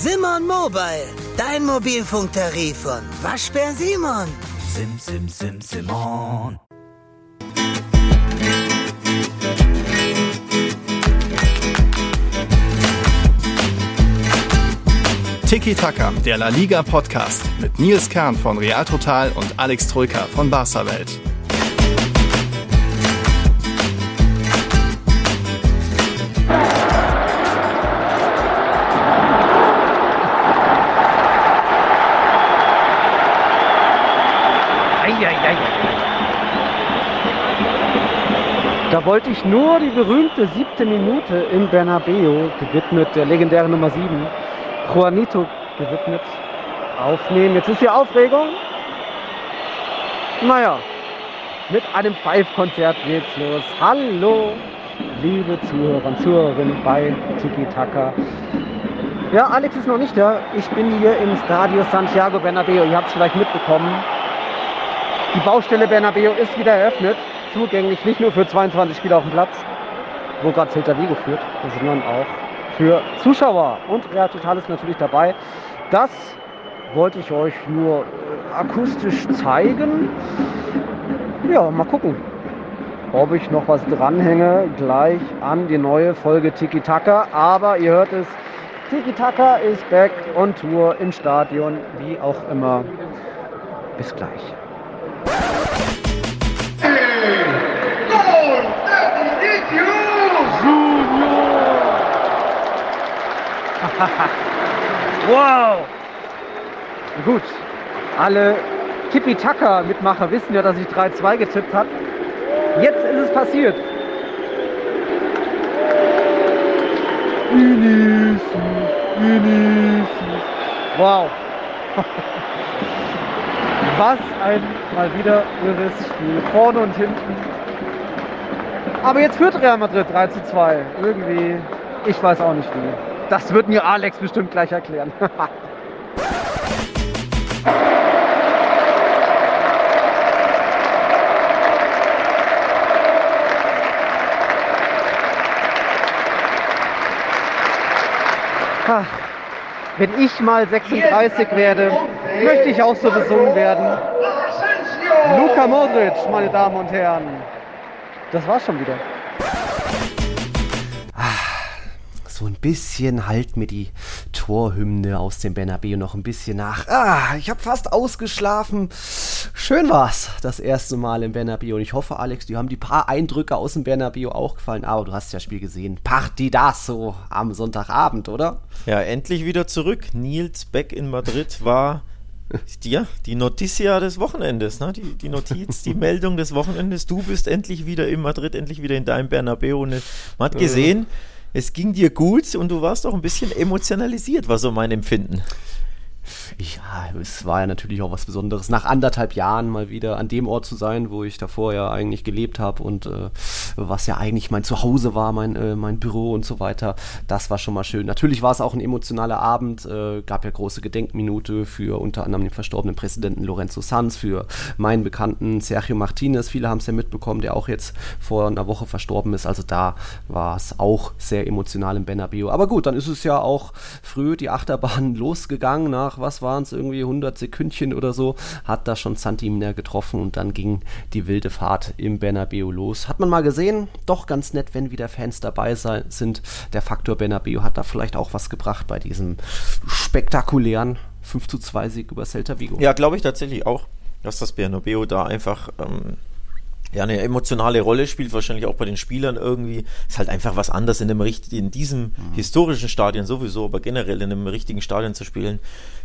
Simon Mobile, dein Mobilfunktarif von Waschbär Simon. Sim, sim, sim, Simon. Tiki Taka, der La Liga Podcast mit Nils Kern von Real Total und Alex Troika von Barca Welt. Da wollte ich nur die berühmte siebte Minute in Bernabeu, gewidmet der legendären Nummer 7, Juanito gewidmet, aufnehmen. Jetzt ist die Aufregung. Naja, mit einem Five-Konzert geht's los. Hallo, liebe Zuhörer und Zuhörerinnen bei Tiki Taka. Ja, Alex ist noch nicht da. Ich bin hier im Stadio Santiago Bernabeu. Ihr habt es vielleicht mitbekommen. Die Baustelle Bernabeu ist wieder eröffnet. Zugänglich nicht nur für 22 Spieler auf dem Platz, wo gerade Celta Vigo führt, sondern auch für Zuschauer. Und Real Total ist natürlich dabei. Das wollte ich euch nur äh, akustisch zeigen. Ja, mal gucken, ob ich noch was dranhänge gleich an die neue Folge Tiki Taka. Aber ihr hört es, Tiki Taka ist back on Tour im Stadion, wie auch immer. Bis gleich. Wow! Gut, alle Tippy-Taka-Mitmacher wissen ja, dass ich 3-2 getippt habe. Jetzt ist es passiert. Vinicius, Vinicius. Wow. Was ein mal wieder irres Spiel. Vorne und hinten. Aber jetzt führt Real Madrid 3 zu 2. Irgendwie, ich weiß auch nicht wie. Das wird mir Alex bestimmt gleich erklären. Wenn ich mal 36 werde, möchte ich auch so besungen werden. Luka Modric, meine Damen und Herren. Das war's schon wieder. so ein bisschen halt mir die Torhymne aus dem Bernabeu noch ein bisschen nach. Ah, ich habe fast ausgeschlafen. Schön war's, das erste Mal im Bernabeu. Und ich hoffe, Alex, dir haben die paar Eindrücke aus dem Bernabeu auch gefallen. Aber du hast ja das Spiel gesehen. Partidaso am Sonntagabend, oder? Ja, endlich wieder zurück. Nils Beck in Madrid war ja, die Noticia des Wochenendes, ne? die, die Notiz, die Meldung des Wochenendes. Du bist endlich wieder in Madrid, endlich wieder in deinem Bernabeu. Und man hat gesehen, es ging dir gut und du warst auch ein bisschen emotionalisiert, war so mein Empfinden. Ja, es war ja natürlich auch was Besonderes, nach anderthalb Jahren mal wieder an dem Ort zu sein, wo ich davor ja eigentlich gelebt habe und äh, was ja eigentlich mein Zuhause war, mein, äh, mein Büro und so weiter. Das war schon mal schön. Natürlich war es auch ein emotionaler Abend, äh, gab ja große Gedenkminute für unter anderem den verstorbenen Präsidenten Lorenzo Sanz, für meinen Bekannten Sergio Martinez. Viele haben es ja mitbekommen, der auch jetzt vor einer Woche verstorben ist. Also da war es auch sehr emotional im Bernabeu. Aber gut, dann ist es ja auch früh die Achterbahn losgegangen nach was waren es, irgendwie 100 Sekündchen oder so, hat da schon Santimner getroffen und dann ging die wilde Fahrt im Bernabeu los. Hat man mal gesehen, doch ganz nett, wenn wieder Fans dabei sind. Der Faktor Bernabeu hat da vielleicht auch was gebracht bei diesem spektakulären 5 zu 2 Sieg über Celta Vigo. Ja, glaube ich tatsächlich auch, dass das Bernabeu da einfach ähm, ja, eine emotionale Rolle spielt, wahrscheinlich auch bei den Spielern irgendwie. Ist halt einfach was anderes in, einem, in diesem mhm. historischen Stadion sowieso, aber generell in einem richtigen Stadion zu spielen,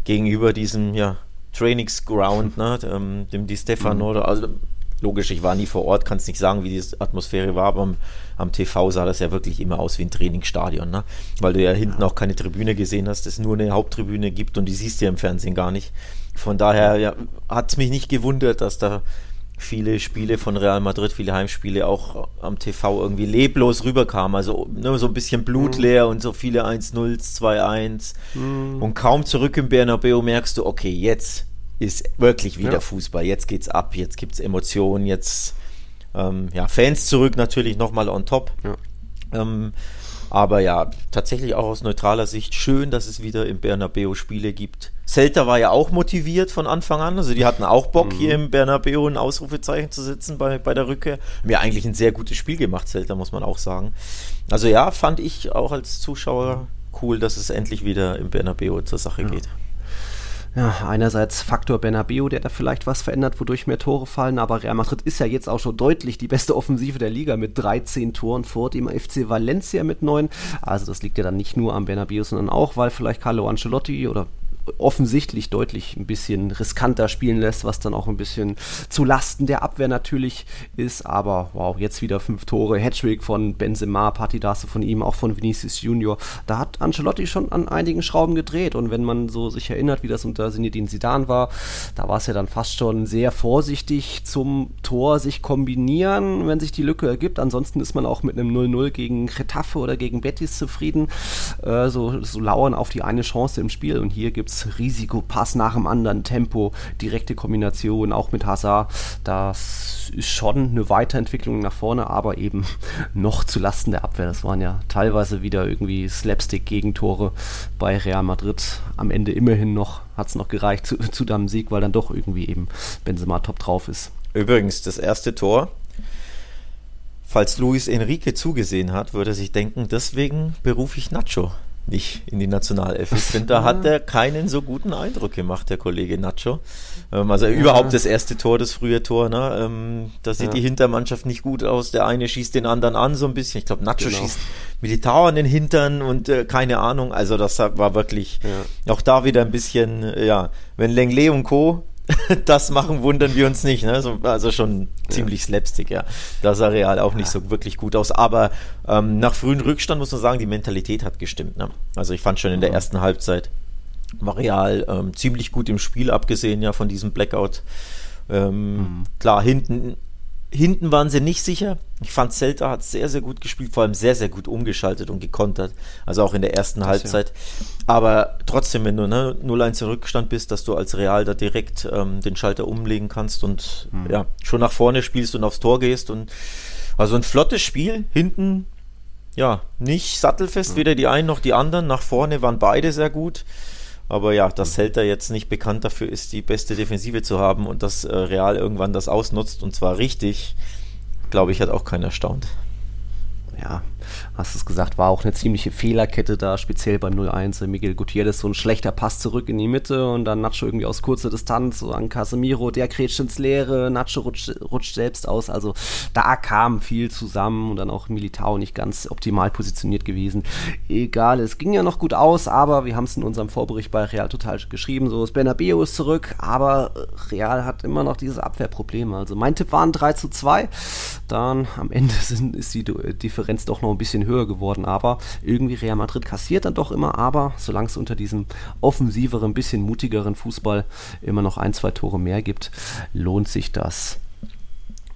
gegenüber diesem, ja, Trainingsground, ne, dem, dem Di Stefano, mhm. also logisch, ich war nie vor Ort, kann es nicht sagen, wie die Atmosphäre war, aber am, am, TV sah das ja wirklich immer aus wie ein Trainingsstadion, ne? weil du ja hinten ja. auch keine Tribüne gesehen hast, es nur eine Haupttribüne gibt und die siehst du ja im Fernsehen gar nicht. Von daher ja, hat es mich nicht gewundert, dass da viele Spiele von Real Madrid, viele Heimspiele auch am TV irgendwie leblos rüberkamen. Also ne, so ein bisschen blutleer mhm. und so viele 1-0, 2-1. Mhm. Und kaum zurück im Bernabeu merkst du, okay, jetzt ist wirklich wieder ja. Fußball. Jetzt geht's ab, jetzt gibt's Emotionen, jetzt ähm, ja, Fans zurück natürlich nochmal on top. Ja. Ähm, Aber ja, tatsächlich auch aus neutraler Sicht schön, dass es wieder im Bernabeu Spiele gibt. Celta war ja auch motiviert von Anfang an. Also die hatten auch Bock, mhm. hier im Bernabeu ein Ausrufezeichen zu setzen bei, bei der Rückkehr. Mir eigentlich ein sehr gutes Spiel gemacht, Celta, muss man auch sagen. Also ja, fand ich auch als Zuschauer cool, dass es endlich wieder im Bernabeu zur Sache ja. geht. Ja, einerseits Faktor Bernabeu, der da vielleicht was verändert, wodurch mehr Tore fallen, aber Real Madrid ist ja jetzt auch schon deutlich die beste Offensive der Liga mit 13 Toren vor dem FC Valencia mit 9. Also das liegt ja dann nicht nur am Bernabeu, sondern auch, weil vielleicht Carlo Ancelotti oder offensichtlich deutlich ein bisschen riskanter spielen lässt, was dann auch ein bisschen zu Lasten der Abwehr natürlich ist. Aber wow, jetzt wieder fünf Tore, Hattrick von Benzema, Partidasse von ihm, auch von Vinicius Junior. Da hat Ancelotti schon an einigen Schrauben gedreht. Und wenn man so sich erinnert, wie das unter Zinedine Zidane war, da war es ja dann fast schon sehr vorsichtig zum Tor sich kombinieren, wenn sich die Lücke ergibt. Ansonsten ist man auch mit einem 0-0 gegen Retafe oder gegen Betis zufrieden. Äh, so, so lauern auf die eine Chance im Spiel. Und hier gibt es Risiko, Risikopass nach dem anderen, Tempo, direkte Kombination, auch mit Hazard. Das ist schon eine Weiterentwicklung nach vorne, aber eben noch zu Lasten der Abwehr. Das waren ja teilweise wieder irgendwie Slapstick-Gegentore bei Real Madrid. Am Ende immerhin noch, hat es noch gereicht zu, zu deinem Sieg, weil dann doch irgendwie eben Benzema top drauf ist. Übrigens, das erste Tor Falls Luis Enrique zugesehen hat, würde er sich denken, deswegen berufe ich Nacho nicht in die Nationalelf. Ich finde, da hat er keinen so guten Eindruck gemacht, der Kollege Nacho. Ähm, also ja. überhaupt das erste Tor, das frühe Tor, ne? Ähm, da sieht ja. die Hintermannschaft nicht gut aus. Der eine schießt den anderen an so ein bisschen. Ich glaube, Nacho genau. schießt Militao an den Hintern und äh, keine Ahnung. Also das war wirklich ja. auch da wieder ein bisschen, äh, ja, wenn Lenglet und Co das machen, wundern wir uns nicht. Ne? Also, also schon ziemlich ja. slapstick, ja. Da sah Real auch nicht so wirklich gut aus. Aber ähm, nach frühen Rückstand muss man sagen, die Mentalität hat gestimmt. Ne? Also ich fand schon in der ersten Halbzeit war Real ähm, ziemlich gut im Spiel, abgesehen ja von diesem Blackout. Ähm, mhm. Klar, hinten Hinten waren sie nicht sicher. Ich fand, Celta hat sehr, sehr gut gespielt, vor allem sehr, sehr gut umgeschaltet und gekontert. Also auch in der ersten das Halbzeit. Ja. Aber trotzdem, wenn du ne, 0-1 im Rückstand bist, dass du als Real da direkt ähm, den Schalter umlegen kannst und mhm. ja, schon nach vorne spielst und aufs Tor gehst. Und also ein flottes Spiel. Hinten, ja, nicht sattelfest, mhm. weder die einen noch die anderen. Nach vorne waren beide sehr gut. Aber ja, dass Celta jetzt nicht bekannt dafür ist, die beste Defensive zu haben und dass äh, Real irgendwann das ausnutzt und zwar richtig, glaube ich, hat auch keiner erstaunt. Ja, hast es gesagt, war auch eine ziemliche Fehlerkette da, speziell beim 0-1. Miguel Gutierrez so ein schlechter Pass zurück in die Mitte und dann Nacho irgendwie aus kurzer Distanz so an Casemiro, der grätscht ins Leere, Nacho rutscht, rutscht, selbst aus. Also da kam viel zusammen und dann auch Militao nicht ganz optimal positioniert gewesen. Egal, es ging ja noch gut aus, aber wir haben es in unserem Vorbericht bei Real total geschrieben, so ist Bernabeu ist zurück, aber Real hat immer noch dieses Abwehrproblem. Also mein Tipp waren 3 zu 2, dann am Ende sind, ist die Differenz doch noch ein bisschen höher geworden, aber irgendwie Real Madrid kassiert dann doch immer, aber solange es unter diesem offensiveren, bisschen mutigeren Fußball immer noch ein, zwei Tore mehr gibt, lohnt sich das.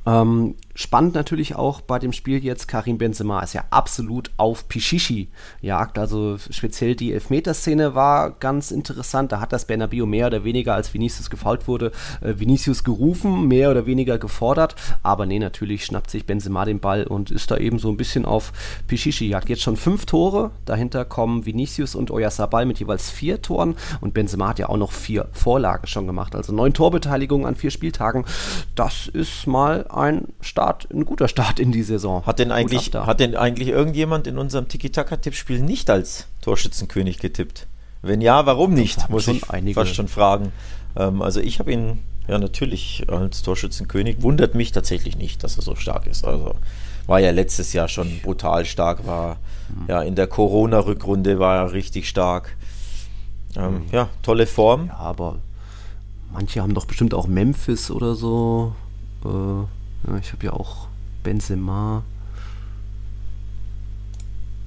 Ähm, spannend natürlich auch bei dem Spiel jetzt, Karim Benzema ist ja absolut auf Pichichi jagt. Also speziell die Elfmeterszene war ganz interessant. Da hat das Bernabeu mehr oder weniger, als Vinicius gefault wurde, äh, Vinicius gerufen, mehr oder weniger gefordert. Aber nee, natürlich schnappt sich Benzema den Ball und ist da eben so ein bisschen auf Pichichi jagt. Jetzt schon fünf Tore. Dahinter kommen Vinicius und Oyarzabal mit jeweils vier Toren. Und Benzema hat ja auch noch vier Vorlagen schon gemacht. Also neun Torbeteiligungen an vier Spieltagen. Das ist mal ein Start, ein guter Start in die Saison. Hat denn eigentlich, hat denn eigentlich irgendjemand in unserem Tiki-Taka-Tippspiel nicht als Torschützenkönig getippt? Wenn ja, warum nicht? Muss ich einige. fast schon fragen. Ähm, also ich habe ihn ja natürlich als Torschützenkönig. Wundert mich tatsächlich nicht, dass er so stark ist. Also war ja letztes Jahr schon brutal stark, war mhm. ja in der Corona-Rückrunde war er richtig stark. Ähm, mhm. Ja, tolle Form. Ja, aber manche haben doch bestimmt auch Memphis oder so. Äh, ich habe ja auch Benzema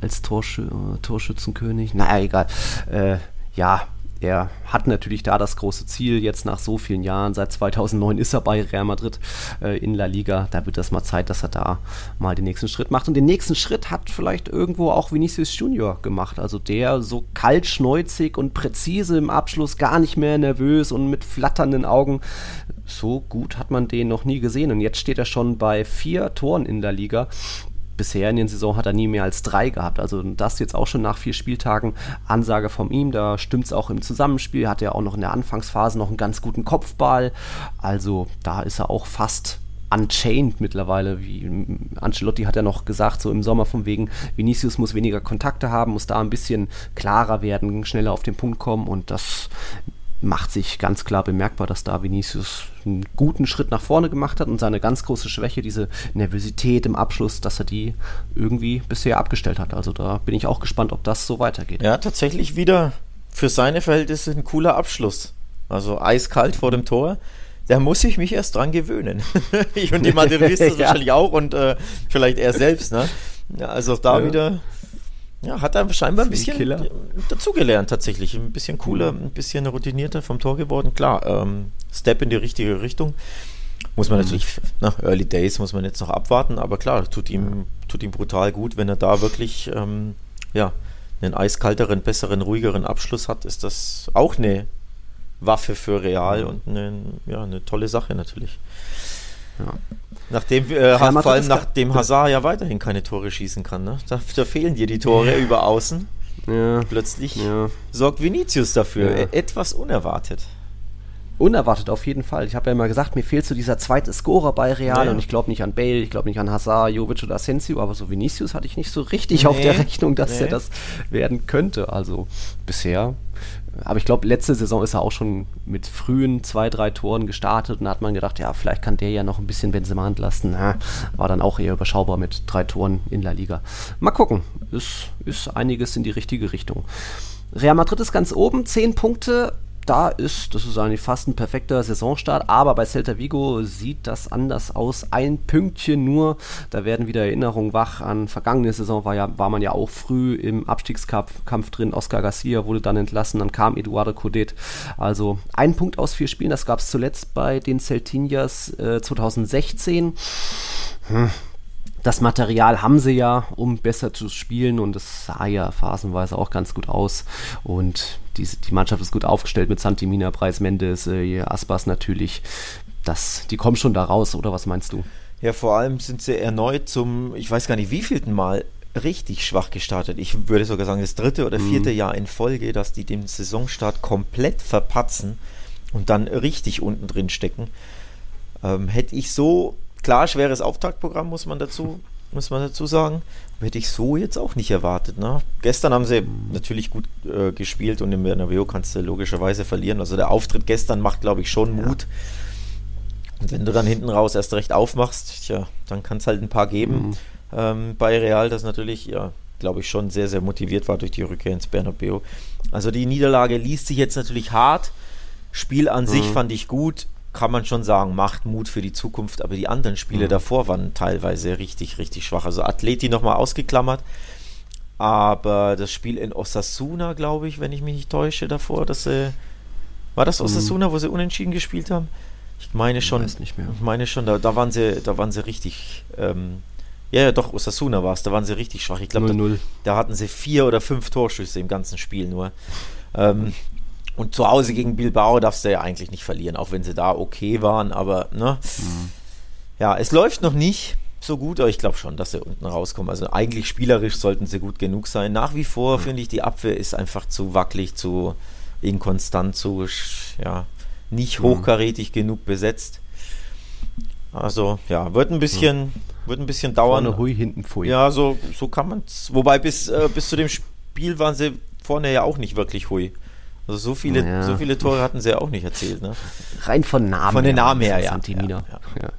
als Torschü äh, Torschützenkönig. Naja, egal. Äh, ja, er hat natürlich da das große Ziel, jetzt nach so vielen Jahren, seit 2009 ist er bei Real Madrid äh, in La Liga, da wird das mal Zeit, dass er da mal den nächsten Schritt macht. Und den nächsten Schritt hat vielleicht irgendwo auch Vinicius Junior gemacht, also der so kaltschneuzig und präzise im Abschluss, gar nicht mehr nervös und mit flatternden Augen. So gut hat man den noch nie gesehen und jetzt steht er schon bei vier Toren in der Liga bisher in der Saison hat er nie mehr als drei gehabt. Also das jetzt auch schon nach vier Spieltagen. Ansage von ihm, da stimmt es auch im Zusammenspiel. Hat er auch noch in der Anfangsphase noch einen ganz guten Kopfball. Also da ist er auch fast unchained mittlerweile. Wie Ancelotti hat ja noch gesagt, so im Sommer von wegen, Vinicius muss weniger Kontakte haben, muss da ein bisschen klarer werden, schneller auf den Punkt kommen und das macht sich ganz klar bemerkbar, dass da Vinicius einen guten Schritt nach vorne gemacht hat und seine ganz große Schwäche, diese Nervosität im Abschluss, dass er die irgendwie bisher abgestellt hat. Also da bin ich auch gespannt, ob das so weitergeht. Ja, tatsächlich wieder für seine Verhältnisse ein cooler Abschluss. Also eiskalt vor dem Tor da muss ich mich erst dran gewöhnen. ich und die Madridistas ja. wahrscheinlich auch und äh, vielleicht er selbst. Ne? Ja, also da ja. wieder, ja, hat er scheinbar ein bisschen Killer. dazugelernt tatsächlich. Ein bisschen cooler, mhm. ein bisschen routinierter vom Tor geworden. Klar, ähm, Step in die richtige Richtung. Muss man mhm. natürlich, nach Early Days muss man jetzt noch abwarten, aber klar, tut ihm, tut ihm brutal gut, wenn er da wirklich, ähm, ja, einen eiskalteren, besseren, ruhigeren Abschluss hat, ist das auch eine Waffe für Real und eine, ja, eine tolle Sache natürlich. Ja. Nachdem, äh, ja, vor allem nachdem Hazard ja weiterhin keine Tore schießen kann. Ne? Da, da fehlen dir die Tore über außen. Ja. Plötzlich sorgt Vinicius dafür. E-, etwas unerwartet. Unerwartet auf jeden Fall. Ich habe ja immer gesagt, mir fehlt so dieser zweite Scorer bei Real und ich glaube nicht an Bale, ich glaube nicht an Hazard, Jovic oder Asensio, aber so Vinicius hatte ich nicht so richtig nee. auf der Rechnung, dass nee. er das werden könnte. Also bisher aber ich glaube, letzte Saison ist er auch schon mit frühen zwei, drei Toren gestartet und da hat man gedacht, ja, vielleicht kann der ja noch ein bisschen Benzema entlasten. Na, war dann auch eher überschaubar mit drei Toren in der Liga. Mal gucken, ist, ist einiges in die richtige Richtung. Real Madrid ist ganz oben, zehn Punkte da ist, das ist eigentlich fast ein perfekter Saisonstart, aber bei Celta Vigo sieht das anders aus. Ein Pünktchen nur, da werden wieder Erinnerungen wach an vergangene Saison, war, ja, war man ja auch früh im Abstiegskampf Kampf drin. Oscar Garcia wurde dann entlassen, dann kam Eduardo Codet. Also ein Punkt aus vier Spielen, das gab es zuletzt bei den Celtinias äh, 2016. Hm das Material haben sie ja, um besser zu spielen und es sah ja phasenweise auch ganz gut aus und die, die Mannschaft ist gut aufgestellt mit Santimina, Preis, Mendes, äh, Aspas natürlich. Das, die kommen schon da raus, oder was meinst du? Ja, vor allem sind sie erneut zum, ich weiß gar nicht wievielten Mal, richtig schwach gestartet. Ich würde sogar sagen, das dritte oder vierte mhm. Jahr in Folge, dass die den Saisonstart komplett verpatzen und dann richtig unten drin stecken. Ähm, hätte ich so Klar, schweres Auftaktprogramm muss man dazu, muss man dazu sagen. Hätte ich so jetzt auch nicht erwartet. Ne? Gestern haben sie natürlich gut äh, gespielt und im Bernabeu kannst du logischerweise verlieren. Also der Auftritt gestern macht, glaube ich, schon Mut. Ja. Und wenn du dann hinten raus erst recht aufmachst, tja, dann kann es halt ein paar geben. Mhm. Ähm, bei Real, das natürlich, ja, glaube ich, schon sehr, sehr motiviert war durch die Rückkehr ins Bernabeu. Also die Niederlage liest sich jetzt natürlich hart. Spiel an mhm. sich fand ich gut kann man schon sagen, macht Mut für die Zukunft, aber die anderen Spiele mhm. davor waren teilweise richtig, richtig schwach. Also Atleti nochmal ausgeklammert, aber das Spiel in Osasuna, glaube ich, wenn ich mich nicht täusche, davor, dass sie, war das mhm. Osasuna, mhm. wo sie unentschieden gespielt haben? Ich meine schon, ich, ich meine schon, da, da, waren sie, da waren sie richtig, ähm, ja, ja, doch, Osasuna war es, da waren sie richtig schwach. Ich glaube, da, da, hatten sie vier oder fünf Torschüsse im ganzen Spiel nur. Ähm, und zu Hause gegen Bilbao darfst du ja eigentlich nicht verlieren, auch wenn sie da okay waren. Aber ne, mhm. ja, es läuft noch nicht so gut, aber ich glaube schon, dass sie unten rauskommen. Also eigentlich spielerisch sollten sie gut genug sein. Nach wie vor mhm. finde ich, die Abwehr ist einfach zu wackelig, zu inkonstant, zu ja, nicht mhm. hochkarätig genug besetzt. Also ja, wird ein bisschen, mhm. wird ein bisschen dauern. Vorne hui, hinten pfui. Ja, so, so kann man es. Wobei bis, äh, bis zu dem Spiel waren sie vorne ja auch nicht wirklich hui. Also so viele, ja. so viele Tore hatten sie ja auch nicht erzählt. Ne? Rein von Namen. Von den Namen her, ja. ja, ja.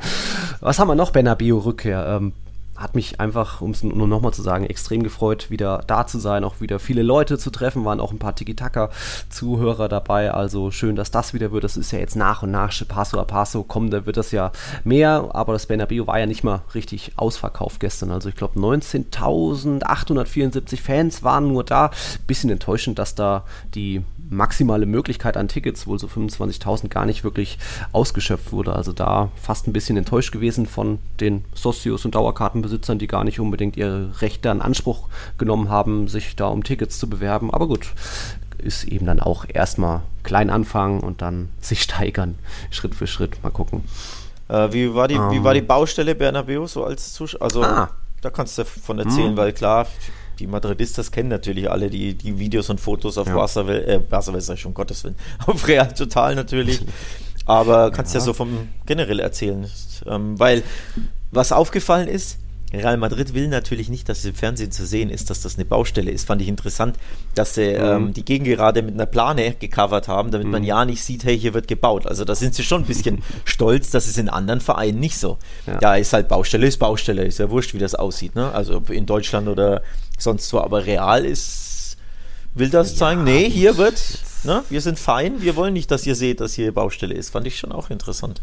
Was haben wir noch, Bernabeu Rückkehr? Ähm, hat mich einfach, um es nur nochmal zu sagen, extrem gefreut, wieder da zu sein, auch wieder viele Leute zu treffen, waren auch ein paar Tiki-Taka-Zuhörer dabei, also schön, dass das wieder wird, das ist ja jetzt nach und nach, Paso a Paso, kommen, da wird das ja mehr, aber das Bernabeu war ja nicht mal richtig ausverkauft gestern, also ich glaube 19.874 Fans waren nur da, bisschen enttäuschend, dass da die maximale Möglichkeit an Tickets, wohl so 25.000, gar nicht wirklich ausgeschöpft wurde. Also da fast ein bisschen enttäuscht gewesen von den Socios und Dauerkartenbesitzern, die gar nicht unbedingt ihre Rechte in Anspruch genommen haben, sich da um Tickets zu bewerben. Aber gut, ist eben dann auch erstmal klein anfangen und dann sich steigern, Schritt für Schritt. Mal gucken. Äh, wie, war die, um. wie war die Baustelle Bernabeu so als Zuschauer? Also, ah. da kannst du davon erzählen, hm. weil klar, die Madridistas kennen natürlich alle die, die Videos und Fotos auf ja. Barca, äh, Barca, sag ich schon, Gottes Willen, auf Real Total natürlich. Aber kannst ja, ja so vom generell erzählen, ähm, weil was aufgefallen ist, Real Madrid will natürlich nicht, dass es im Fernsehen zu sehen ist, dass das eine Baustelle ist. Fand ich interessant, dass sie mhm. ähm, die Gegengerade mit einer Plane gecovert haben, damit mhm. man ja nicht sieht, hey, hier wird gebaut. Also da sind sie schon ein bisschen stolz, das ist in anderen Vereinen nicht so. Ja. Da ist halt Baustelle, ist Baustelle, ist ja wurscht, wie das aussieht. Ne? Also in Deutschland oder sonst wo, aber Real ist, will das ja, zeigen, nee, hier wird, ne, wir sind fein, wir wollen nicht, dass ihr seht, dass hier Baustelle ist. Fand ich schon auch interessant.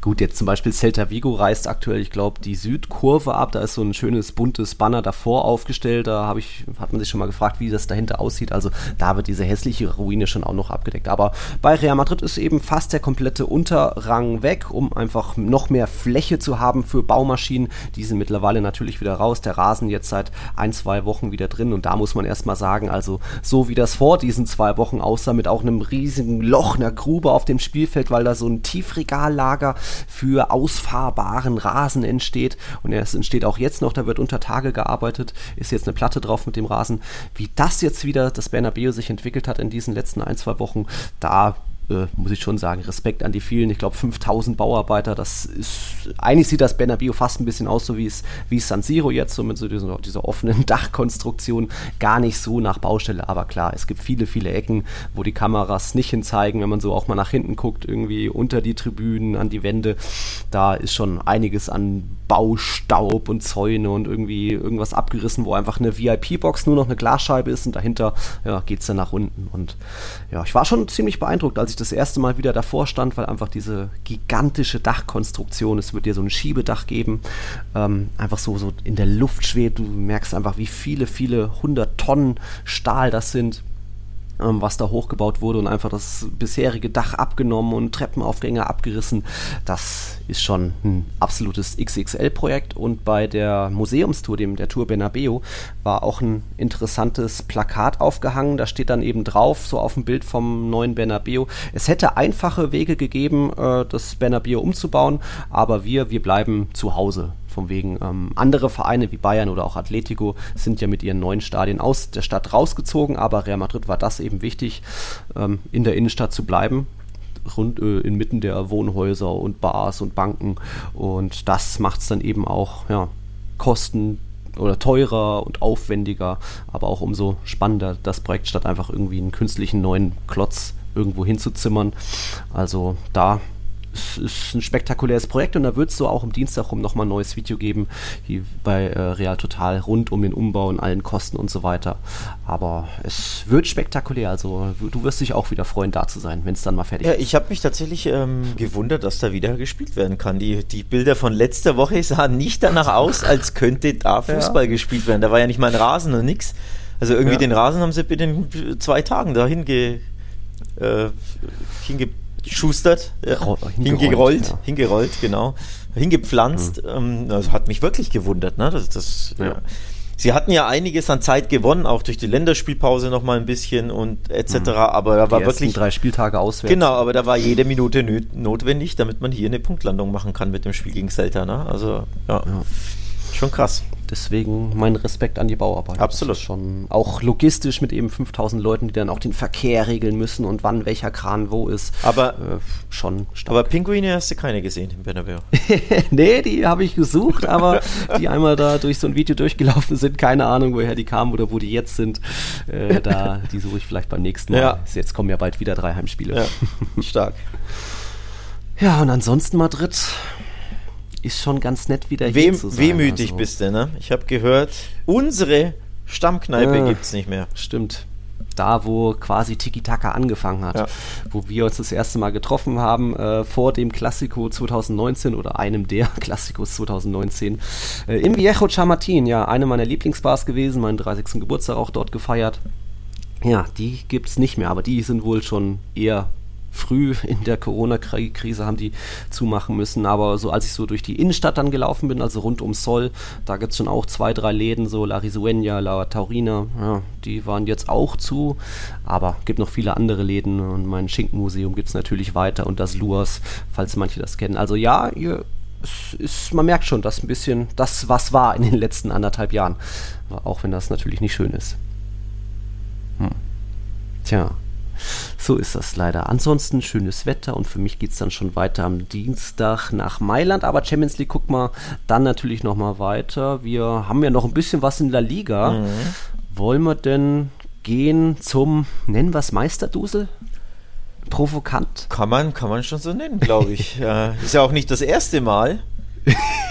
Gut, jetzt zum Beispiel Celta Vigo reißt aktuell, ich glaube, die Südkurve ab. Da ist so ein schönes buntes Banner davor aufgestellt. Da habe ich, hat man sich schon mal gefragt, wie das dahinter aussieht. Also da wird diese hässliche Ruine schon auch noch abgedeckt. Aber bei Real Madrid ist eben fast der komplette Unterrang weg, um einfach noch mehr Fläche zu haben für Baumaschinen. Die sind mittlerweile natürlich wieder raus. Der Rasen jetzt seit ein, zwei Wochen wieder drin. Und da muss man erstmal sagen, also so wie das vor diesen zwei Wochen aussah, mit auch einem riesigen Loch, einer Grube auf dem Spielfeld, weil da so ein Tiefregal lag Lager für ausfahrbaren Rasen entsteht. Und es entsteht auch jetzt noch, da wird unter Tage gearbeitet, ist jetzt eine Platte drauf mit dem Rasen. Wie das jetzt wieder, das Bernabeu sich entwickelt hat in diesen letzten ein, zwei Wochen, da äh, muss ich schon sagen, Respekt an die vielen, ich glaube 5000 Bauarbeiter, das ist, eigentlich sieht das Bernabeu fast ein bisschen aus, so wie es, wie San Siro jetzt, so mit so dieser, dieser offenen Dachkonstruktion, gar nicht so nach Baustelle, aber klar, es gibt viele, viele Ecken, wo die Kameras nicht hinzeigen, wenn man so auch mal nach hinten guckt, irgendwie unter die Tribünen, an die Wände, da ist schon einiges an Baustaub und Zäune und irgendwie irgendwas abgerissen, wo einfach eine VIP-Box nur noch eine Glasscheibe ist und dahinter ja, geht es dann nach unten. Und ja, ich war schon ziemlich beeindruckt, als ich das erste Mal wieder davor stand, weil einfach diese gigantische Dachkonstruktion, es wird dir so ein Schiebedach geben, ähm, einfach so, so in der Luft schwebt. Du merkst einfach, wie viele, viele hundert Tonnen Stahl das sind ähm, was da hochgebaut wurde und einfach das bisherige Dach abgenommen und Treppenaufgänge abgerissen. Das ist schon ein absolutes XXL-Projekt und bei der Museumstour, dem der Tour Bernabeu, war auch ein interessantes Plakat aufgehangen. Da steht dann eben drauf, so auf dem Bild vom neuen Bernabeu, es hätte einfache Wege gegeben, äh, das Bernabeu umzubauen, aber wir, wir bleiben zu Hause. Von wegen ähm, andere Vereine wie Bayern oder auch Atletico sind ja mit ihren neuen Stadien aus der Stadt rausgezogen, aber Real Madrid war das eben wichtig, ähm, in der Innenstadt zu bleiben rund äh, inmitten der Wohnhäuser und Bars und Banken und das macht es dann eben auch ja, kosten oder teurer und aufwendiger, aber auch umso spannender das Projekt statt einfach irgendwie einen künstlichen neuen Klotz irgendwo hinzuzimmern. Also da es ist ein spektakuläres Projekt und da wird es so auch am Dienstag rum nochmal ein neues Video geben, wie bei äh, Real Total, rund um den Umbau und allen Kosten und so weiter. Aber es wird spektakulär, also du wirst dich auch wieder freuen, da zu sein, wenn es dann mal fertig ja, ist. Ja, ich habe mich tatsächlich ähm, gewundert, dass da wieder gespielt werden kann. Die, die Bilder von letzter Woche sahen nicht danach aus, als könnte da Fußball ja. gespielt werden. Da war ja nicht mal ein Rasen und nix. Also irgendwie ja. den Rasen haben sie binnen zwei Tagen da hinge, äh, hinge geschustert, ja, hingerollt, ja. hingerollt, genau, hingepflanzt. Mhm. das hat mich wirklich gewundert. Ne? Das, das, ja. Sie hatten ja einiges an Zeit gewonnen, auch durch die Länderspielpause noch mal ein bisschen und etc. Mhm. Aber da war wirklich drei Spieltage auswärts. Genau, aber da war jede Minute notwendig, damit man hier eine Punktlandung machen kann mit dem Spiel gegen Celta. Ne? Also ja. schon krass. Deswegen mein Respekt an die Bauarbeit. Absolut. schon auch logistisch mit eben 5000 Leuten, die dann auch den Verkehr regeln müssen und wann welcher Kran wo ist. Aber äh, schon stark. Aber Pinguine hast du keine gesehen im Bernabeu? nee, die habe ich gesucht, aber die einmal da durch so ein Video durchgelaufen sind, keine Ahnung, woher die kamen oder wo die jetzt sind. Äh, da, die suche ich vielleicht beim nächsten Mal. Ja. Jetzt kommen ja bald wieder drei Heimspiele. Ja, stark. ja, und ansonsten Madrid ist schon ganz nett wieder Wem, hier zu sein. Wehmütig also. bist du, ne? Ich habe gehört, unsere Stammkneipe äh, gibt es nicht mehr. Stimmt. Da, wo quasi Tiki-Taka angefangen hat, ja. wo wir uns das erste Mal getroffen haben, äh, vor dem Klassiko 2019 oder einem der Klassikos 2019, äh, im Viejo Chamatin, ja, eine meiner Lieblingsbars gewesen, meinen 30. Geburtstag auch dort gefeiert. Ja, die gibt es nicht mehr, aber die sind wohl schon eher früh in der Corona-Krise haben die zumachen müssen. Aber so als ich so durch die Innenstadt dann gelaufen bin, also rund um Sol, da gibt es schon auch zwei, drei Läden, so La Risueña, La Taurina, ja, die waren jetzt auch zu. Aber gibt noch viele andere Läden und mein Schinkenmuseum gibt es natürlich weiter und das Luas, falls manche das kennen. Also ja, ihr ist, man merkt schon, dass ein bisschen das, was war in den letzten anderthalb Jahren. Auch wenn das natürlich nicht schön ist. Hm. Tja, so ist das leider. Ansonsten schönes Wetter und für mich geht es dann schon weiter am Dienstag nach Mailand. Aber Champions League guck mal dann natürlich nochmal weiter. Wir haben ja noch ein bisschen was in der Liga. Mhm. Wollen wir denn gehen zum, nennen wir es Meisterdusel? Provokant? Kann man, kann man schon so nennen, glaube ich. äh, ist ja auch nicht das erste Mal.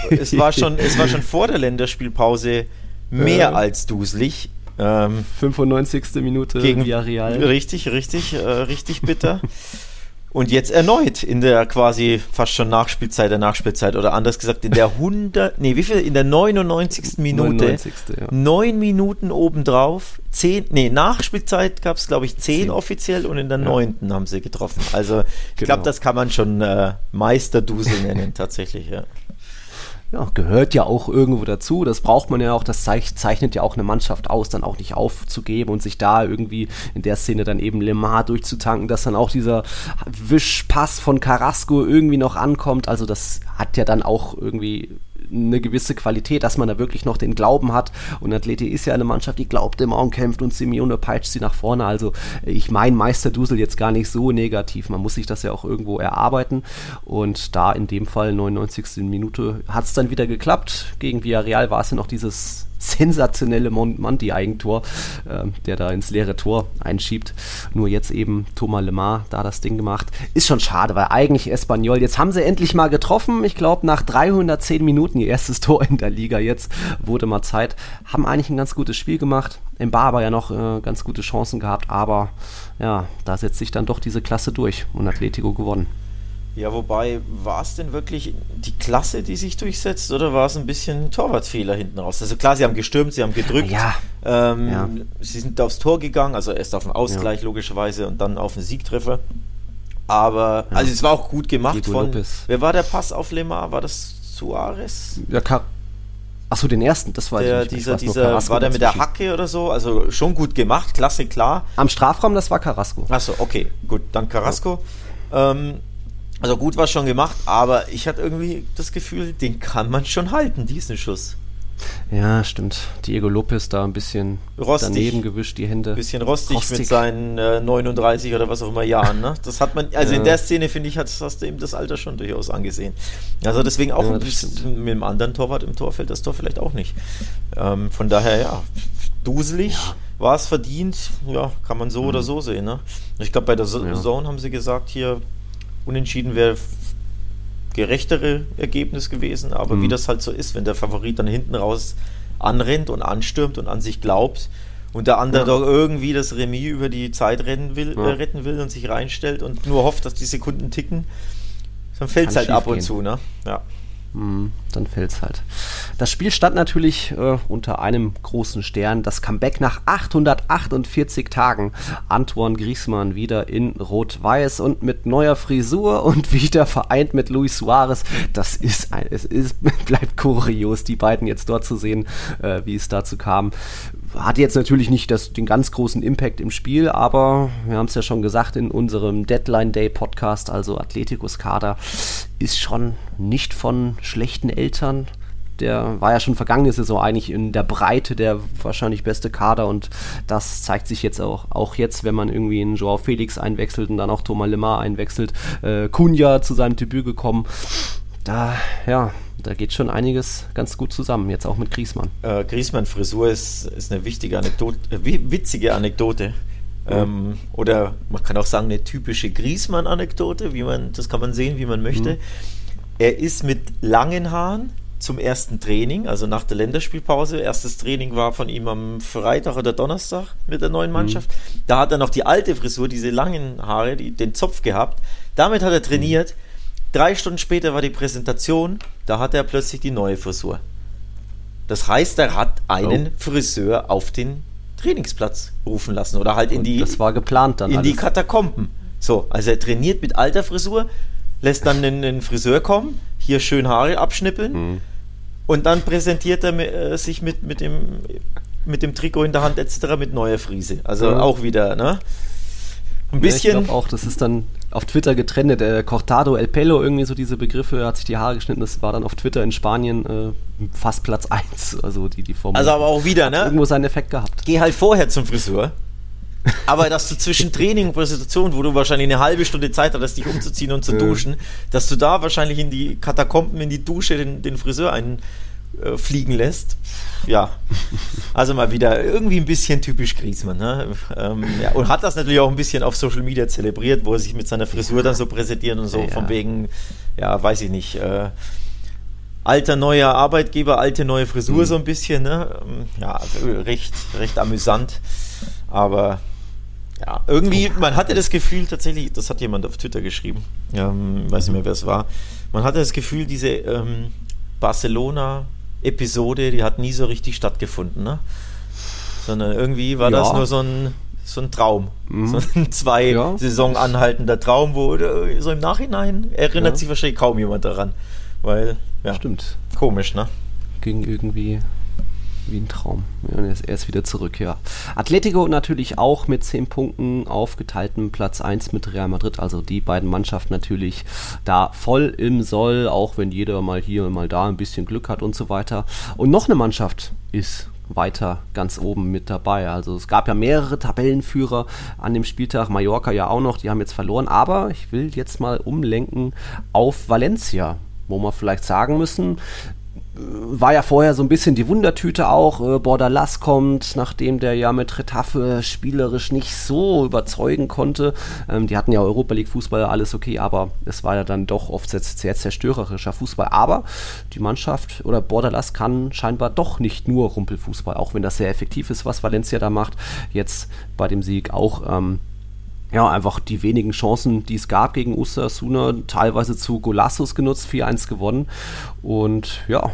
es, war schon, es war schon vor der Länderspielpause mehr äh. als duselig. Ähm, 95. Minute gegen Villarreal. Richtig, richtig, äh, richtig bitter. Und jetzt erneut in der quasi fast schon Nachspielzeit der Nachspielzeit oder anders gesagt in der 100, nee, wie viel? In der 99. Minute. 99. Ja. Neun Minuten obendrauf. Zehn, nee, Nachspielzeit gab es glaube ich zehn, zehn, offiziell und in der neunten ja. haben sie getroffen. Also ich genau. glaube, das kann man schon äh, Meisterdusel nennen tatsächlich, ja ja, gehört ja auch irgendwo dazu. Das braucht man ja auch, das zeichnet ja auch eine Mannschaft aus, dann auch nicht aufzugeben und sich da irgendwie in der Szene dann eben Lemar durchzutanken, dass dann auch dieser Wischpass von Carrasco irgendwie noch ankommt. Also das hat ja dann auch irgendwie eine gewisse Qualität, dass man da wirklich noch den Glauben hat. Und Atleti ist ja eine Mannschaft, die glaubt immer und kämpft und Simeone peitscht sie nach vorne. Also ich meine Meister Dusel jetzt gar nicht so negativ. Man muss sich das ja auch irgendwo erarbeiten. Und da in dem Fall 99. Minute hat es dann wieder geklappt. Gegen Villarreal war es ja noch dieses sensationelle Monti-Eigentor, äh, der da ins leere Tor einschiebt. Nur jetzt eben Thomas Lemar da das Ding gemacht. Ist schon schade, weil eigentlich Espanyol, jetzt haben sie endlich mal getroffen. Ich glaube, nach 310 Minuten ihr erstes Tor in der Liga. Jetzt wurde mal Zeit. Haben eigentlich ein ganz gutes Spiel gemacht. Im Barber ja noch äh, ganz gute Chancen gehabt, aber ja, da setzt sich dann doch diese Klasse durch und Atletico gewonnen. Ja, wobei, war es denn wirklich die Klasse, die sich durchsetzt, oder war es ein bisschen Torwartfehler hinten raus? Also klar, sie haben gestürmt, sie haben gedrückt, ja. Ähm, ja. sie sind aufs Tor gegangen, also erst auf den Ausgleich ja. logischerweise und dann auf den Siegtreffer. Aber, also es war auch gut gemacht Diego von, Lopez. wer war der Pass auf Lemar? War das Suarez? Ja, Car Achso, den ersten, das war der, dieser, dieser, war der mit der Hacke oder so? Also schon gut gemacht, klasse, klar. Am Strafraum, das war Carrasco. Achso, okay, gut, dann Carrasco. Ähm, also gut war schon gemacht, aber ich hatte irgendwie das Gefühl, den kann man schon halten, diesen Schuss. Ja, stimmt. Diego Lopez da ein bisschen rostig, daneben gewischt, die Hände. Bisschen rostig, rostig. mit seinen äh, 39 oder was auch immer Jahren. Ne? Das hat man, also ja. in der Szene finde ich, hat, hast du eben das Alter schon durchaus angesehen. Also deswegen auch ja, bisschen, mit dem anderen Torwart im Tor fällt das Tor vielleicht auch nicht. Ähm, von daher, ja, duselig. Ja. War es verdient? Ja, kann man so mhm. oder so sehen. Ne? Ich glaube, bei der Zone haben sie gesagt, hier Unentschieden wäre gerechtere Ergebnis gewesen, aber mhm. wie das halt so ist, wenn der Favorit dann hinten raus anrennt und anstürmt und an sich glaubt und der andere ja. doch irgendwie das Remis über die Zeit rennen will, ja. äh, retten will und sich reinstellt und nur hofft, dass die Sekunden ticken, dann fällt es halt ab und gehen. zu, ne? Ja. Mhm, dann fällt's halt. Das Spiel stand natürlich äh, unter einem großen Stern. Das Comeback nach 848 Tagen. Antoine Griezmann wieder in Rot-Weiß und mit neuer Frisur und wieder vereint mit Luis Suarez. Das ist ein, es ist, bleibt kurios, die beiden jetzt dort zu sehen, äh, wie es dazu kam hat jetzt natürlich nicht das, den ganz großen Impact im Spiel, aber wir haben es ja schon gesagt in unserem Deadline Day Podcast, also Atleticus Kader ist schon nicht von schlechten Eltern. Der war ja schon vergangene Saison eigentlich in der Breite der wahrscheinlich beste Kader und das zeigt sich jetzt auch, auch jetzt, wenn man irgendwie einen Joao Felix einwechselt und dann auch Thomas Lemar einwechselt. Äh, Kunja zu seinem Debüt gekommen. Da, ja, da geht schon einiges ganz gut zusammen, jetzt auch mit Griesmann. Äh, Griesmann-Frisur ist, ist eine wichtige Anekdote, äh, witzige Anekdote. Ähm, oder man kann auch sagen, eine typische Griesmann-Anekdote, wie man, das kann man sehen, wie man möchte. Mhm. Er ist mit langen Haaren zum ersten Training, also nach der Länderspielpause. Erstes Training war von ihm am Freitag oder Donnerstag mit der neuen mhm. Mannschaft. Mhm. Da hat er noch die alte Frisur, diese langen Haare, die, den Zopf gehabt. Damit hat er trainiert. Mhm Drei Stunden später war die Präsentation, da hat er plötzlich die neue Frisur. Das heißt, er hat einen oh. Friseur auf den Trainingsplatz rufen lassen oder halt in die. Das war geplant dann. In alles. die Katakomben. So, also er trainiert mit alter Frisur, lässt dann den, den Friseur kommen, hier schön Haare abschnippeln Mhm. und dann präsentiert er äh, sich mit, mit, dem, mit dem Trikot in der Hand etc. mit neuer Friese. Also Ja. auch wieder, ne? Ein Ja, bisschen. ich glaube auch, das ist dann auf Twitter getrennt. Der Cortado El Pelo, irgendwie so diese Begriffe, hat sich die Haare geschnitten. Das war dann auf Twitter in Spanien äh, fast Platz 1. Also die, die Formel. also aber auch wieder, ne? irgendwo seinen Effekt gehabt. Geh halt vorher zum Friseur. Aber dass du zwischen Training und Präsentation, wo du wahrscheinlich eine halbe Stunde Zeit hattest, dich umzuziehen und zu Ja. duschen, dass du da wahrscheinlich in die Katakomben, in die Dusche den, den Friseur einfliegen äh, fliegen lässt. Ja. Also mal wieder irgendwie ein bisschen typisch Griezmann. Ne? Ähm, ja, und hat das natürlich auch ein bisschen auf Social Media zelebriert, wo er sich mit seiner Frisur dann so präsentiert und so Ja. von wegen, ja, weiß ich nicht, äh, alter neuer Arbeitgeber, alte neue Frisur so ein bisschen, ne? Ähm, Ja, recht, recht amüsant. Aber ja, irgendwie, man hatte das Gefühl tatsächlich, das hat jemand auf Twitter geschrieben, ähm, weiß nicht mehr, wer es war, man hatte das Gefühl, diese ähm, Barcelona-Episode, die hat nie so richtig stattgefunden, ne? Sondern irgendwie war das Ja. nur so ein, so ein Traum. Mhm. So ein zwei Ja. Saison anhaltender Traum, wo äh, so im Nachhinein erinnert Ja. sich wahrscheinlich kaum jemand daran. Weil, ja, Stimmt. komisch, ne? Ging irgendwie wie ein Traum. Und er ist, er ist wieder zurück, ja. Atletico natürlich auch mit 10 Punkten auf geteiltem Platz 1 mit Real Madrid. Also die beiden Mannschaften natürlich da voll im Soll, auch wenn jeder mal hier und mal da ein bisschen Glück hat und so weiter. Und noch eine Mannschaft ist weiter ganz oben mit dabei. Also es gab ja mehrere Tabellenführer an dem Spieltag, Mallorca ja auch noch, die haben jetzt verloren, aber ich will jetzt mal umlenken auf Valencia, wo wir vielleicht sagen müssen, war ja vorher so ein bisschen die Wundertüte auch. Äh, Bordalas kommt, nachdem der ja mit Retafe spielerisch nicht so überzeugen konnte. Ähm, die hatten ja Europa League Fußball, alles okay, aber es war ja dann doch oft sehr, zerstörerischer Fußball. Aber die Mannschaft oder Bordalas kann scheinbar doch nicht nur Rumpelfußball, auch wenn das sehr effektiv ist, was Valencia da macht. Jetzt bei dem Sieg auch. Ähm, ja, einfach die wenigen Chancen, die es gab gegen Osasuna, teilweise zu Golassos genutzt, 4-1 gewonnen. Und ja,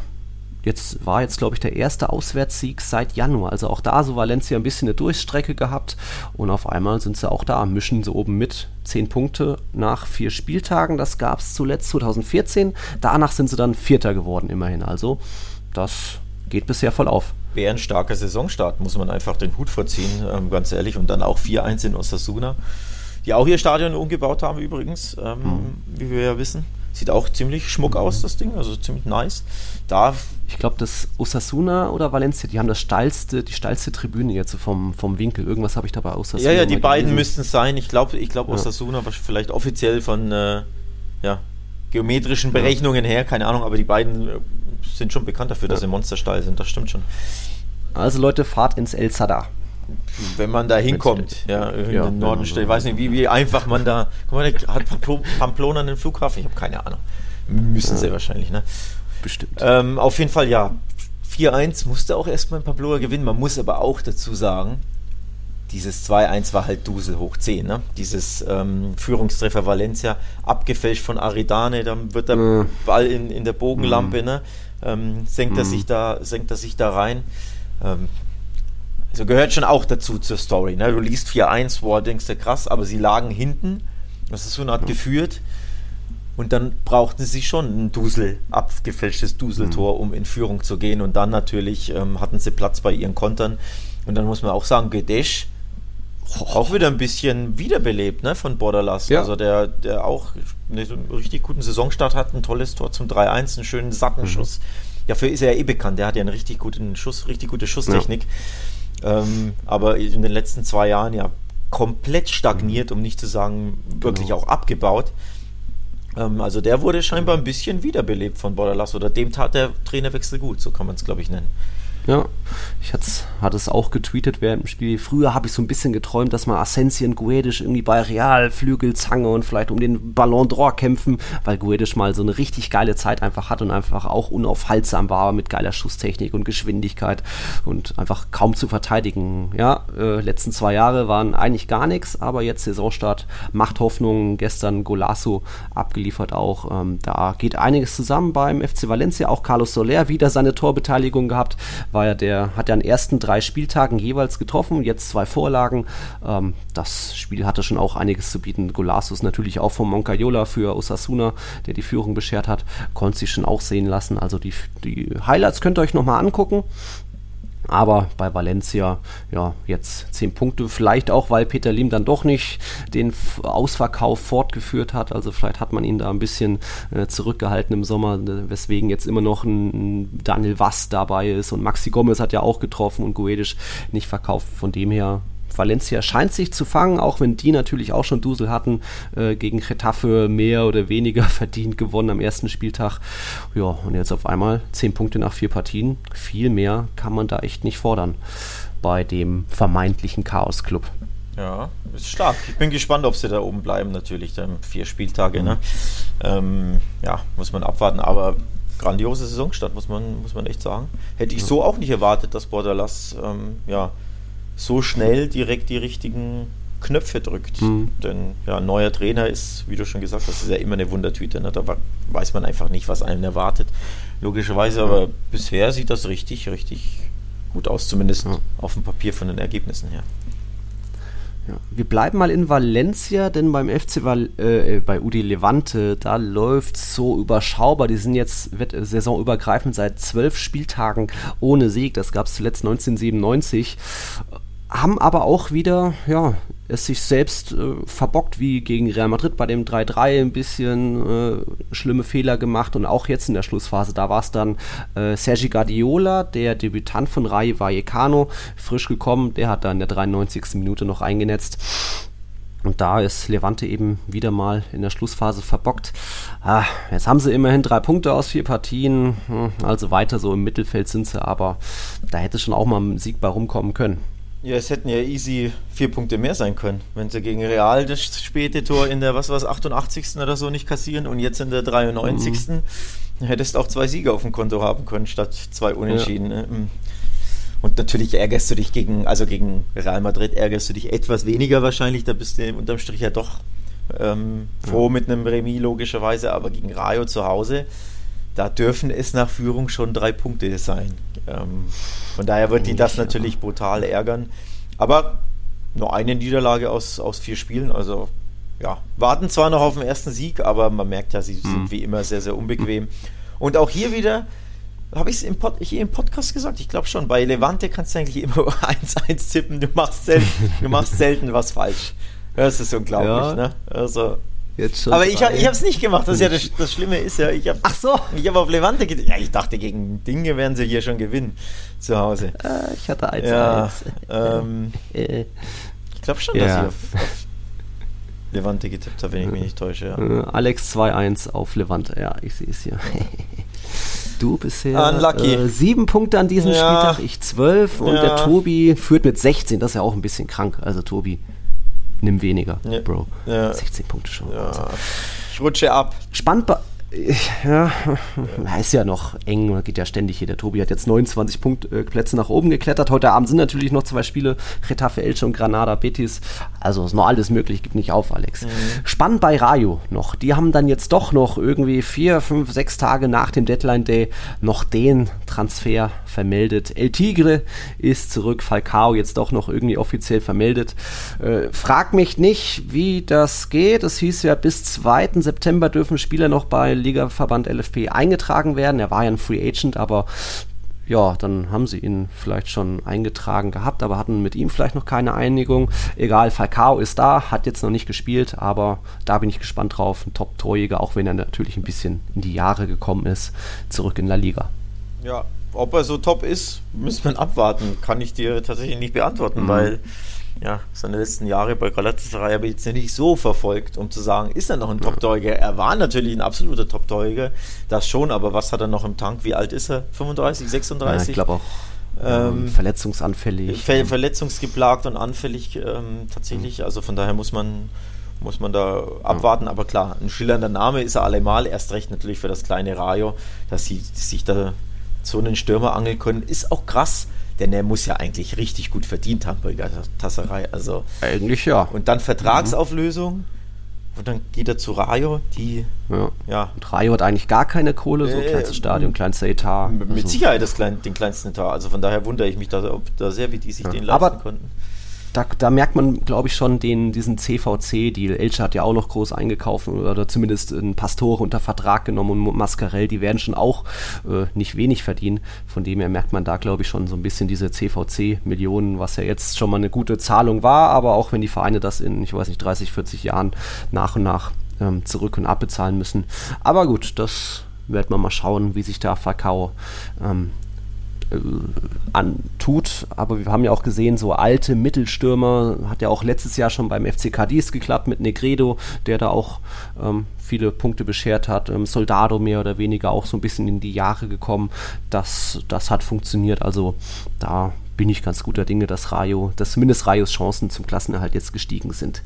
jetzt war jetzt, glaube ich, der erste Auswärtssieg seit Januar. Also auch da so Valencia ein bisschen eine Durchstrecke gehabt. Und auf einmal sind sie auch da, mischen sie oben mit. Zehn Punkte nach vier Spieltagen. Das gab es zuletzt 2014. Danach sind sie dann Vierter geworden, immerhin. Also das geht bisher voll auf. Wäre ein starker Saisonstart, muss man einfach den Hut vorziehen, ähm, ganz ehrlich. Und dann auch 4-1 in Osasuna, die auch ihr Stadion umgebaut haben übrigens, ähm, wie wir ja wissen. Sieht auch ziemlich schmuck aus, das Ding, also ziemlich nice. Da, Ich glaube, das Osasuna oder Valencia, die haben das steilste, die steilste Tribüne jetzt so vom, vom Winkel. Irgendwas habe ich dabei Osasuna. ja, ja, die beiden müssten es sein. Ich glaube, ich glaube, Ja. Osasuna war vielleicht offiziell von äh, ja, geometrischen Berechnungen her, keine Ahnung, aber die beiden äh, sind schon bekannt dafür, dass sie monstersteil sind, das stimmt schon. Also Leute, fahrt ins El Sadar. Wenn man da hinkommt, ja, in Ja, den Norden ja, steht. Ich weiß nicht, wie, wie einfach man da. Guck mal, hat Pamplo- Pamplona einen Flughafen? Ich habe keine Ahnung. Müssen sie wahrscheinlich, ne? Bestimmt. Ähm, auf jeden Fall, ja. 4-1 musste auch erstmal in Pamplona gewinnen. Man muss aber auch dazu sagen, dieses 2-1 war halt Dusel hoch 10. Ne? Dieses ähm, Führungstreffer Valencia, abgefälscht von Aridane, dann wird der Mhm. Ball in, in der Bogenlampe, ne? ähm, senkt, er sich da, senkt er sich da rein. Ähm, also gehört schon auch dazu zur Story. Ne? Du liest 4-1, boah, denkst du krass, aber sie lagen hinten. Das ist so eine Art geführt. Und dann brauchten sie schon ein Dusel, abgefälschtes Duseltor, um in Führung zu gehen. Und dann natürlich ähm, hatten sie Platz bei ihren Kontern. Und dann muss man auch sagen, Gedesch auch wieder ein bisschen wiederbelebt ne, von Borderlass. Ja. Also der, der auch einen richtig guten Saisonstart hat, ein tolles Tor zum 3-1, einen schönen satten Schuss. Dafür ist er ja eh bekannt. Der hat ja einen richtig guten Schuss, richtig gute Schusstechnik. Ähm, aber in den letzten zwei Jahren ja komplett stagniert, um nicht zu sagen, wirklich Genau. auch abgebaut. Ähm, also der wurde scheinbar ein bisschen wiederbelebt von Borderlass oder dem tat der Trainerwechsel gut, so kann man es glaube ich nennen. Ja, ich hatte es auch getweetet während dem Spiel. Früher habe ich so ein bisschen geträumt, dass mal Asensio Guedes irgendwie bei Real Flügelzange und vielleicht um den Ballon d'Or kämpfen, weil Guedes mal so eine richtig geile Zeit einfach hat und einfach auch unaufhaltsam war mit geiler Schusstechnik und Geschwindigkeit und einfach kaum zu verteidigen. Ja, äh, letzten zwei Jahre waren eigentlich gar nichts, aber jetzt Saisonstart macht Hoffnung. Gestern Golasso abgeliefert auch. Ähm, da geht einiges zusammen beim FC Valencia. Auch Carlos Soler wieder seine Torbeteiligung gehabt war ja der, hat ja an den ersten drei Spieltagen jeweils getroffen, jetzt zwei Vorlagen. Ähm, das Spiel hatte schon auch einiges zu bieten. Golasus natürlich auch vom Moncayola für Osasuna, der die Führung beschert hat, konnte sich schon auch sehen lassen. Also die, die Highlights könnt ihr euch nochmal angucken. Aber bei Valencia, ja, jetzt 10 Punkte. Vielleicht auch, weil Peter Lim dann doch nicht den Ausverkauf fortgeführt hat. Also vielleicht hat man ihn da ein bisschen äh, zurückgehalten im Sommer, weswegen jetzt immer noch ein Daniel Wass dabei ist. Und Maxi Gomez hat ja auch getroffen und Guedisch nicht verkauft. Von dem her Valencia scheint sich zu fangen, auch wenn die natürlich auch schon Dusel hatten, äh, gegen Getafe mehr oder weniger verdient gewonnen am ersten Spieltag. Ja, und jetzt auf einmal 10 Punkte nach vier Partien. Viel mehr kann man da echt nicht fordern bei dem vermeintlichen Chaos-Club. Ja, ist stark. Ich bin gespannt, ob sie da oben bleiben, natürlich. Dann vier Spieltage, ne? Ähm, ja, muss man abwarten. Aber grandiose Saisonstart, muss man, muss man echt sagen. Hätte ich so auch nicht erwartet, dass Borderlass ähm, ja, so schnell direkt die richtigen Knöpfe drückt. Mhm. Denn ja, ein neuer Trainer ist, wie du schon gesagt hast, ist ja immer eine Wundertüte. Ne? Da weiß man einfach nicht, was einen erwartet. Logischerweise, aber bisher sieht das richtig, richtig gut aus, zumindest ja. auf dem Papier von den Ergebnissen her. Ja. Wir bleiben mal in Valencia, denn beim FC Val äh, bei Udi Levante, da läuft so überschaubar. Die sind jetzt saisonübergreifend seit zwölf Spieltagen ohne Sieg. Das gab es zuletzt 1997 haben aber auch wieder, ja, es sich selbst äh, verbockt, wie gegen Real Madrid bei dem 3-3 ein bisschen äh, schlimme Fehler gemacht und auch jetzt in der Schlussphase, da war es dann äh, Sergi Guardiola, der Debütant von Rayo Vallecano, frisch gekommen, der hat da in der 93. Minute noch eingenetzt. Und da ist Levante eben wieder mal in der Schlussphase verbockt. Ah, jetzt haben sie immerhin drei Punkte aus vier Partien. Hm, also weiter so im Mittelfeld sind sie, aber da hätte schon auch mal ein Sieg bei rumkommen können. Ja, es hätten ja easy vier Punkte mehr sein können, wenn sie gegen Real das späte Tor in der, was war 88. oder so nicht kassieren und jetzt in der 93. Mhm. hättest auch zwei Siege auf dem Konto haben können, statt zwei Unentschieden. Ja. Ne? Mhm. Und natürlich ärgerst du dich gegen, also gegen Real Madrid ärgerst du dich etwas weniger wahrscheinlich, da bist du unterm Strich ja doch ähm, froh ja. mit einem Remis logischerweise, aber gegen Rayo zu Hause, da dürfen es nach Führung schon drei Punkte sein. Ähm, von daher wird die das natürlich brutal ärgern. Aber nur eine Niederlage aus, aus vier Spielen, also ja, warten zwar noch auf den ersten Sieg, aber man merkt ja, sie sind wie immer sehr, sehr unbequem. Und auch hier wieder, habe ich es im, Pod, im Podcast gesagt? Ich glaube schon, bei Levante kannst du eigentlich immer 1-1 tippen, du machst, selten, du machst selten was falsch. Das ist unglaublich, ja. ne? Also, Jetzt Aber ich, ich habe es nicht gemacht. Das, ist ja das, das Schlimme ist ja, ich habe Ach so. Ich habe auf Levante gedacht. Ja, ich dachte, gegen Dinge werden sie hier schon gewinnen zu Hause. Äh, ich hatte 1 ja, ähm, Ich glaube schon, ja. dass ich auf, auf, Levante getippt habe, wenn ich mich nicht täusche. Ja. Äh, Alex 2-1 auf Levante. Ja, ich sehe es hier. Du bisher Unlucky. Äh, sieben Punkte an diesem ja. Spieltag, ich zwölf und ja. der Tobi führt mit 16. Das ist ja auch ein bisschen krank. Also Tobi nimm weniger, ja. Bro. Ja. 16 Punkte schon. Ja. Ich rutsche ab. Spannend, ja, ist ja noch eng, geht ja ständig hier. Der Tobi hat jetzt 29 Punkt, äh, Plätze nach oben geklettert. Heute Abend sind natürlich noch zwei Spiele, Retafe Elche und Granada Betis. Also ist noch alles möglich, gib nicht auf, Alex. Mhm. Spannend bei Rayo noch. Die haben dann jetzt doch noch irgendwie vier, fünf, sechs Tage nach dem Deadline Day noch den Transfer vermeldet. El Tigre ist zurück, Falcao jetzt doch noch irgendwie offiziell vermeldet. Äh, frag mich nicht, wie das geht. Es hieß ja, bis 2. September dürfen Spieler noch bei Ligaverband LFP eingetragen werden. Er war ja ein Free Agent, aber ja, dann haben sie ihn vielleicht schon eingetragen gehabt, aber hatten mit ihm vielleicht noch keine Einigung. Egal, Falcao ist da, hat jetzt noch nicht gespielt, aber da bin ich gespannt drauf. Ein Top-Torjäger, auch wenn er natürlich ein bisschen in die Jahre gekommen ist, zurück in La Liga. Ja, ob er so top ist, müssen wir abwarten. Kann ich dir tatsächlich nicht beantworten, mhm. weil ja, seine letzten Jahre bei Galatasaray habe ich jetzt nicht so verfolgt, um zu sagen, ist er noch ein Top-Torjäger? Er war natürlich ein absoluter Top-Torjäger, das schon, aber was hat er noch im Tank? Wie alt ist er? 35, 36? Ja, ich glaube auch. Ähm, ähm, verletzungsanfällig. Ver verletzungsgeplagt und anfällig ähm, tatsächlich. Also von daher muss man, muss man da abwarten. Aber klar, ein schillernder Name ist er allemal. Erst recht natürlich für das kleine Rayo, dass sie sich da so einen Stürmer angeln können. Ist auch krass denn er muss ja eigentlich richtig gut verdient haben bei Tasserei. Also, eigentlich ja. Und dann Vertragsauflösung. Und dann geht er zu Rayo, die Ja. ja Und Rayo hat eigentlich gar keine Kohle, so Äh, kleinstes Stadion, kleinster Etat. mit Also- Sicherheit das klein, den kleinsten Etat. Also von daher wundere ich mich da, ob da sehr, wie die sich den leisten Aber- konnten. Da, da merkt man, glaube ich, schon den, diesen CVC-Deal. Elche hat ja auch noch groß eingekauft oder zumindest einen Pastore unter Vertrag genommen und Mascarell, die werden schon auch äh, nicht wenig verdienen. Von dem her merkt man da, glaube ich, schon so ein bisschen diese CVC-Millionen, was ja jetzt schon mal eine gute Zahlung war, aber auch wenn die Vereine das in, ich weiß nicht, 30, 40 Jahren nach und nach ähm, zurück und abbezahlen müssen. Aber gut, das wird man mal schauen, wie sich da Fakao ähm, antut. Aber wir haben ja auch gesehen, so alte Mittelstürmer, hat ja auch letztes Jahr schon beim FC Cadiz geklappt mit Negredo, der da auch ähm, viele Punkte beschert hat. Ähm, Soldado mehr oder weniger auch so ein bisschen in die Jahre gekommen. Das, das hat funktioniert. Also da bin ich ganz guter Dinge, dass Rayo, dass zumindest Rayos Chancen zum Klassenerhalt jetzt gestiegen sind.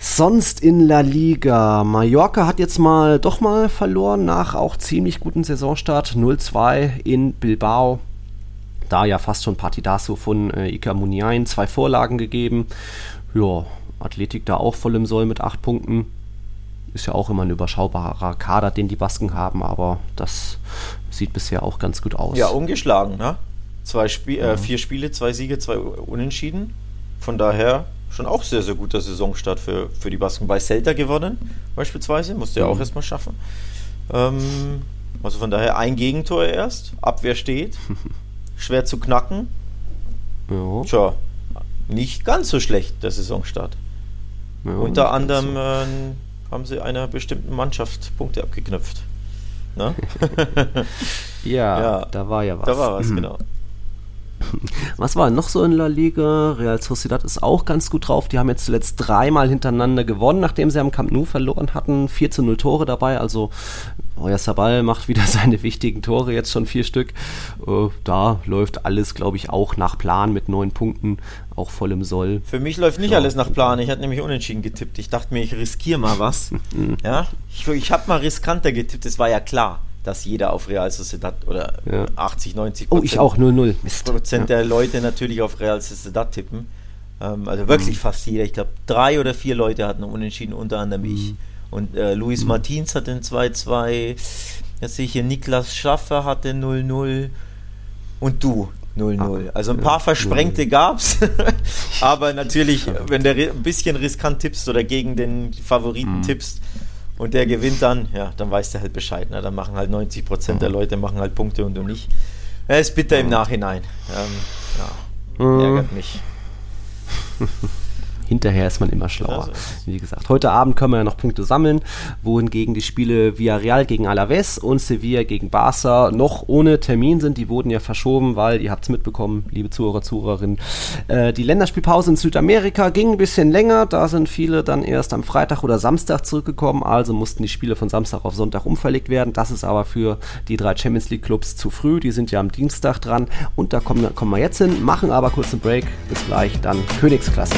Sonst in La Liga. Mallorca hat jetzt mal doch mal verloren nach auch ziemlich guten Saisonstart. 0-2 in Bilbao. Da ja fast schon Partidaso von äh, Iker Muniain. Zwei Vorlagen gegeben. Ja, Athletik da auch voll im Soll mit acht Punkten. Ist ja auch immer ein überschaubarer Kader, den die Basken haben, aber das sieht bisher auch ganz gut aus. Ja, ungeschlagen, ne? Zwei Spie äh, vier Spiele, zwei Siege, zwei Unentschieden. Von daher schon auch sehr, sehr guter Saisonstart für, für die Basken. Bei Celta gewonnen, beispielsweise. Musste ja auch erstmal schaffen. Ähm, also von daher ein Gegentor erst. Abwehr steht. Schwer zu knacken. Ja, Tja, nicht ganz so schlecht, der Saisonstart. ja, Unter anderem so. äh, haben sie einer bestimmten Mannschaft Punkte abgeknüpft. Ne? Ja, ja, da war ja was. Da war was, Mhm. genau. Was war noch so in La Liga? Real Sociedad ist auch ganz gut drauf. Die haben jetzt zuletzt dreimal hintereinander gewonnen, nachdem sie am Camp Nou verloren hatten. 4 zu 0 Tore dabei. Also Euer Sabal macht wieder seine wichtigen Tore, jetzt schon vier Stück. Äh, da läuft alles, glaube ich, auch nach Plan mit neun Punkten, auch voll im Soll. Für mich läuft nicht Ja. alles nach Plan. Ich hatte nämlich unentschieden getippt. Ich dachte mir, ich riskiere mal was. ja, ich, ich habe mal riskanter getippt. Es war ja klar, dass jeder auf Real Sociedad oder Ja. 80, 90 Oh, ich auch 0-0. Mist. Prozent Ja. der Leute natürlich auf Real Sociedad tippen. Ähm, also wirklich Mhm. fast jeder. Ich glaube, drei oder vier Leute hatten unentschieden, unter anderem ich. Mhm. Und äh, Luis Martins hatte ein 2-2. Jetzt sehe ich hier, Niklas Schaffer hatte 0-0. Und du 0-0. Ah, also ein paar Versprengte 0-0. gab's. Aber natürlich, wenn du ein bisschen riskant tippst oder gegen den Favoriten Mhm. tippst und der gewinnt dann, ja, dann weißt du halt Bescheid. Ne? Dann machen halt 90% Mhm. der Leute machen halt Punkte und du nicht. Ja, ist bitter im Nachhinein. Ähm, ja, Mhm. ärgert mich. Hinterher ist man immer schlauer. Wie gesagt, heute Abend können wir ja noch Punkte sammeln, wohingegen die Spiele Villarreal gegen Alaves und Sevilla gegen Barca noch ohne Termin sind. Die wurden ja verschoben, weil, ihr habt es mitbekommen, liebe Zuhörer, Zuhörerinnen, äh, die Länderspielpause in Südamerika ging ein bisschen länger. Da sind viele dann erst am Freitag oder Samstag zurückgekommen, also mussten die Spiele von Samstag auf Sonntag umverlegt werden. Das ist aber für die drei Champions League Clubs zu früh. Die sind ja am Dienstag dran und da kommen, kommen wir jetzt hin, machen aber kurz einen Break. Bis gleich, dann Königsklasse.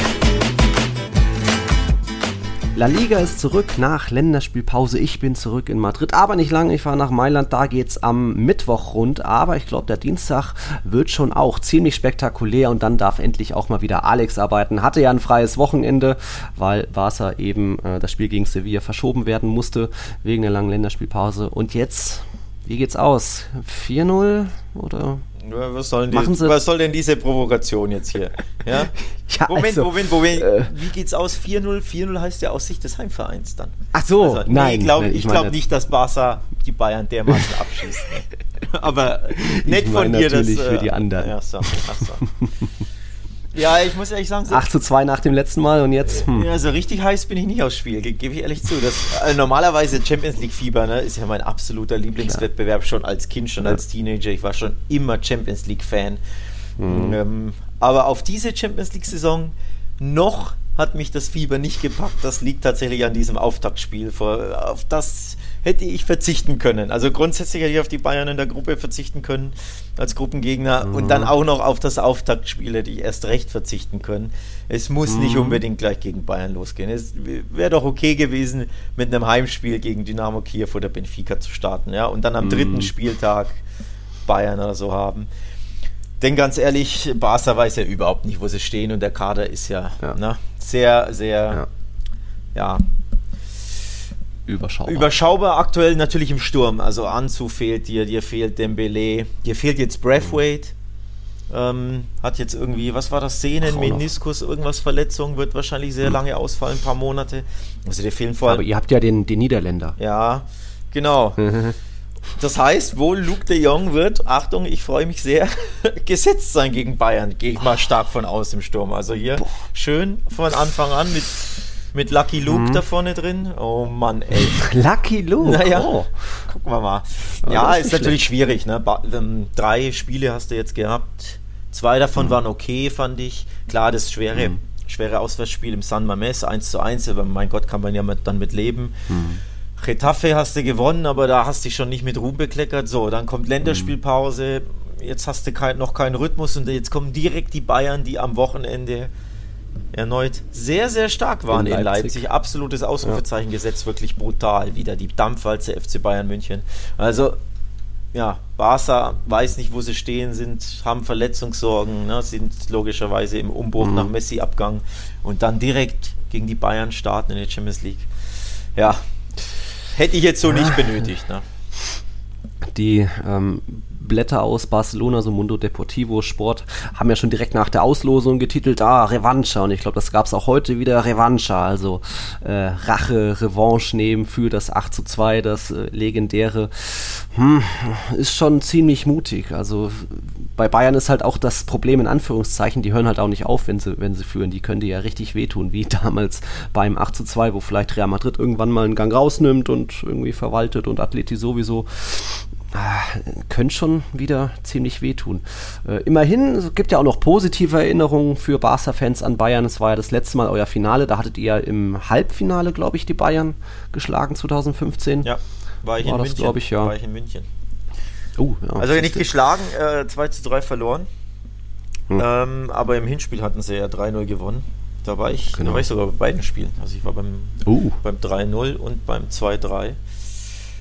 La Liga ist zurück nach Länderspielpause. Ich bin zurück in Madrid, aber nicht lange. Ich fahre nach Mailand. Da geht's am Mittwoch rund. Aber ich glaube, der Dienstag wird schon auch ziemlich spektakulär und dann darf endlich auch mal wieder Alex arbeiten. Hatte ja ein freies Wochenende, weil Barca eben äh, das Spiel gegen Sevilla verschoben werden musste wegen der langen Länderspielpause. Und jetzt, wie geht's aus? 4-0 oder? Was soll, denn Machen die, Sie- was soll denn diese Provokation jetzt hier? Ja? Ja, Moment, also, Moment, Moment. äh, Wie geht's aus? 4-0? 4-0 heißt ja aus Sicht des Heimvereins dann. Ach so, Also, nee, nein. ich glaube nein, ich meine- glaub nicht, dass Barca die Bayern dermaßen abschießt. Nee. Aber nett Ich von dir, dass... natürlich für die anderen. Ja, so, ach so. ja, ich muss ehrlich sagen, so, 8 zu 2 nach dem letzten Mal und jetzt. Hm. ja, so richtig heiß bin ich nicht aufs Spiel, ge- gebe ich ehrlich zu. Das, äh, normalerweise Champions League Fieber ne, ist ja mein absoluter Lieblingswettbewerb, schon als Kind, schon als Teenager. Ich war schon immer Champions League Fan. Ähm, aber auf diese Champions League Saison noch hat mich das Fieber nicht gepackt. Das liegt tatsächlich an diesem Auftaktspiel. Auf das hätte ich verzichten können. Also grundsätzlich hätte ich auf die Bayern in der Gruppe verzichten können als Gruppengegner und dann auch noch auf das Auftaktspiel hätte ich erst recht verzichten können. Es muss nicht unbedingt gleich gegen Bayern losgehen. Es wäre doch okay gewesen, mit einem Heimspiel gegen Dynamo Kiew oder Benfica zu starten, ja, und dann am dritten Spieltag Bayern oder so haben. Denn ganz ehrlich, Barca weiß ja überhaupt nicht, wo sie stehen und der Kader ist ja, Ja. Ne, sehr, sehr, Ja. ja. überschaubar. Überschaubar aktuell natürlich im Sturm. Also Anzu fehlt dir, dir fehlt Dembele, dir fehlt jetzt Braithwaite. Ähm, hat jetzt irgendwie, was war das, Sehnen. Meniskus, irgendwas Verletzung, wird wahrscheinlich sehr lange ausfallen, ein paar Monate. Also dir fehlen vor Aber allem, ihr habt ja den, den Niederländer. ja, genau. Das heißt, wohl Luke de Jong wird, Achtung, ich freue mich sehr, gesetzt sein gegen Bayern. Gehe ich mal stark von aus im Sturm. Also hier schön von Anfang an mit, mit Lucky Luke Mhm. da vorne drin. Oh Mann, ey. Lucky Luke. Naja, Oh. gucken wir mal. Aber Ja, ist, ist natürlich schwierig. Ne? Ähm, drei Spiele hast du jetzt gehabt. Zwei davon Mhm. waren okay, fand ich. Klar, das schwere, schwere Auswärtsspiel im San Mamés 1 zu 1, aber mein Gott, kann man ja mit, dann mit leben. Mhm. Getafe hast du gewonnen, aber da hast du dich schon nicht mit Ruhm bekleckert. So, dann kommt Länderspielpause. Jetzt hast du kein, noch keinen Rhythmus und jetzt kommen direkt die Bayern, die am Wochenende erneut sehr, sehr stark waren in In Leipzig. Leipzig. Absolutes Ausrufezeichen gesetzt, wirklich brutal. Wieder die Dampfwalze FC Bayern München. Also, ja, Barca weiß nicht, wo sie stehen, sind, haben Verletzungssorgen, ne, sind logischerweise im Umbruch nach Messi-Abgang und dann direkt gegen die Bayern starten in der Champions League. Ja, hätte ich jetzt so nicht benötigt. Ne? Die ähm, Blätter aus Barcelona, so Mundo Deportivo Sport, haben ja schon direkt nach der Auslosung getitelt, ah, Revancha. Und ich glaube, das gab es auch heute wieder, Revancha. Also äh, Rache, Revanche nehmen für das 8 zu 2, das äh, legendäre. Hm, ist schon ziemlich mutig. Also bei Bayern ist halt auch das Problem in Anführungszeichen, die hören halt auch nicht auf, wenn sie, wenn sie führen. Die können dir ja richtig wehtun, wie damals beim 8 zu 2, wo vielleicht Real Madrid irgendwann mal einen Gang rausnimmt und irgendwie verwaltet und Atleti sowieso. Ah, könnte schon wieder ziemlich wehtun. Äh, immerhin, es gibt ja auch noch positive Erinnerungen für Barca-Fans an Bayern. Es war ja das letzte Mal euer Finale. Da hattet ihr ja im Halbfinale, glaube ich, die Bayern geschlagen 2015. Ja, war ich War in das, München. ich, ja. War ich in München. Oh, ja, Also nicht geschlagen, äh, 2 zu 3 verloren. Hm. Ähm, aber im Hinspiel hatten sie ja 3-0 gewonnen. Da war, ich, Genau. da war ich sogar bei beiden Spielen. Also ich war beim, Oh. beim 3-0 und beim 2-3.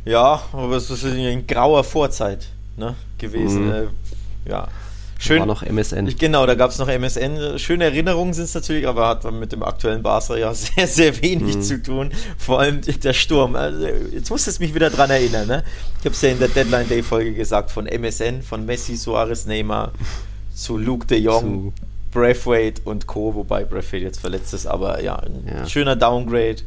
Ja, aber es ist in grauer Vorzeit ne, gewesen. Mhm. Äh, ja. Schön. War noch MSN. Genau, da gab es noch MSN. Schöne Erinnerungen sind es natürlich, aber hat mit dem aktuellen Barca ja sehr, sehr wenig Mhm. zu tun. Vor allem der Sturm. Also, jetzt musst du mich wieder dran erinnern. Ne? Ich habe es ja in der Deadline Day Folge gesagt, von MSN, von Messi, Suarez, Neymar zu Luke de Jong, Zu- Braithwaite und Co., wobei Braithwaite jetzt verletzt ist, aber ja, ein Ja. Schöner Downgrade.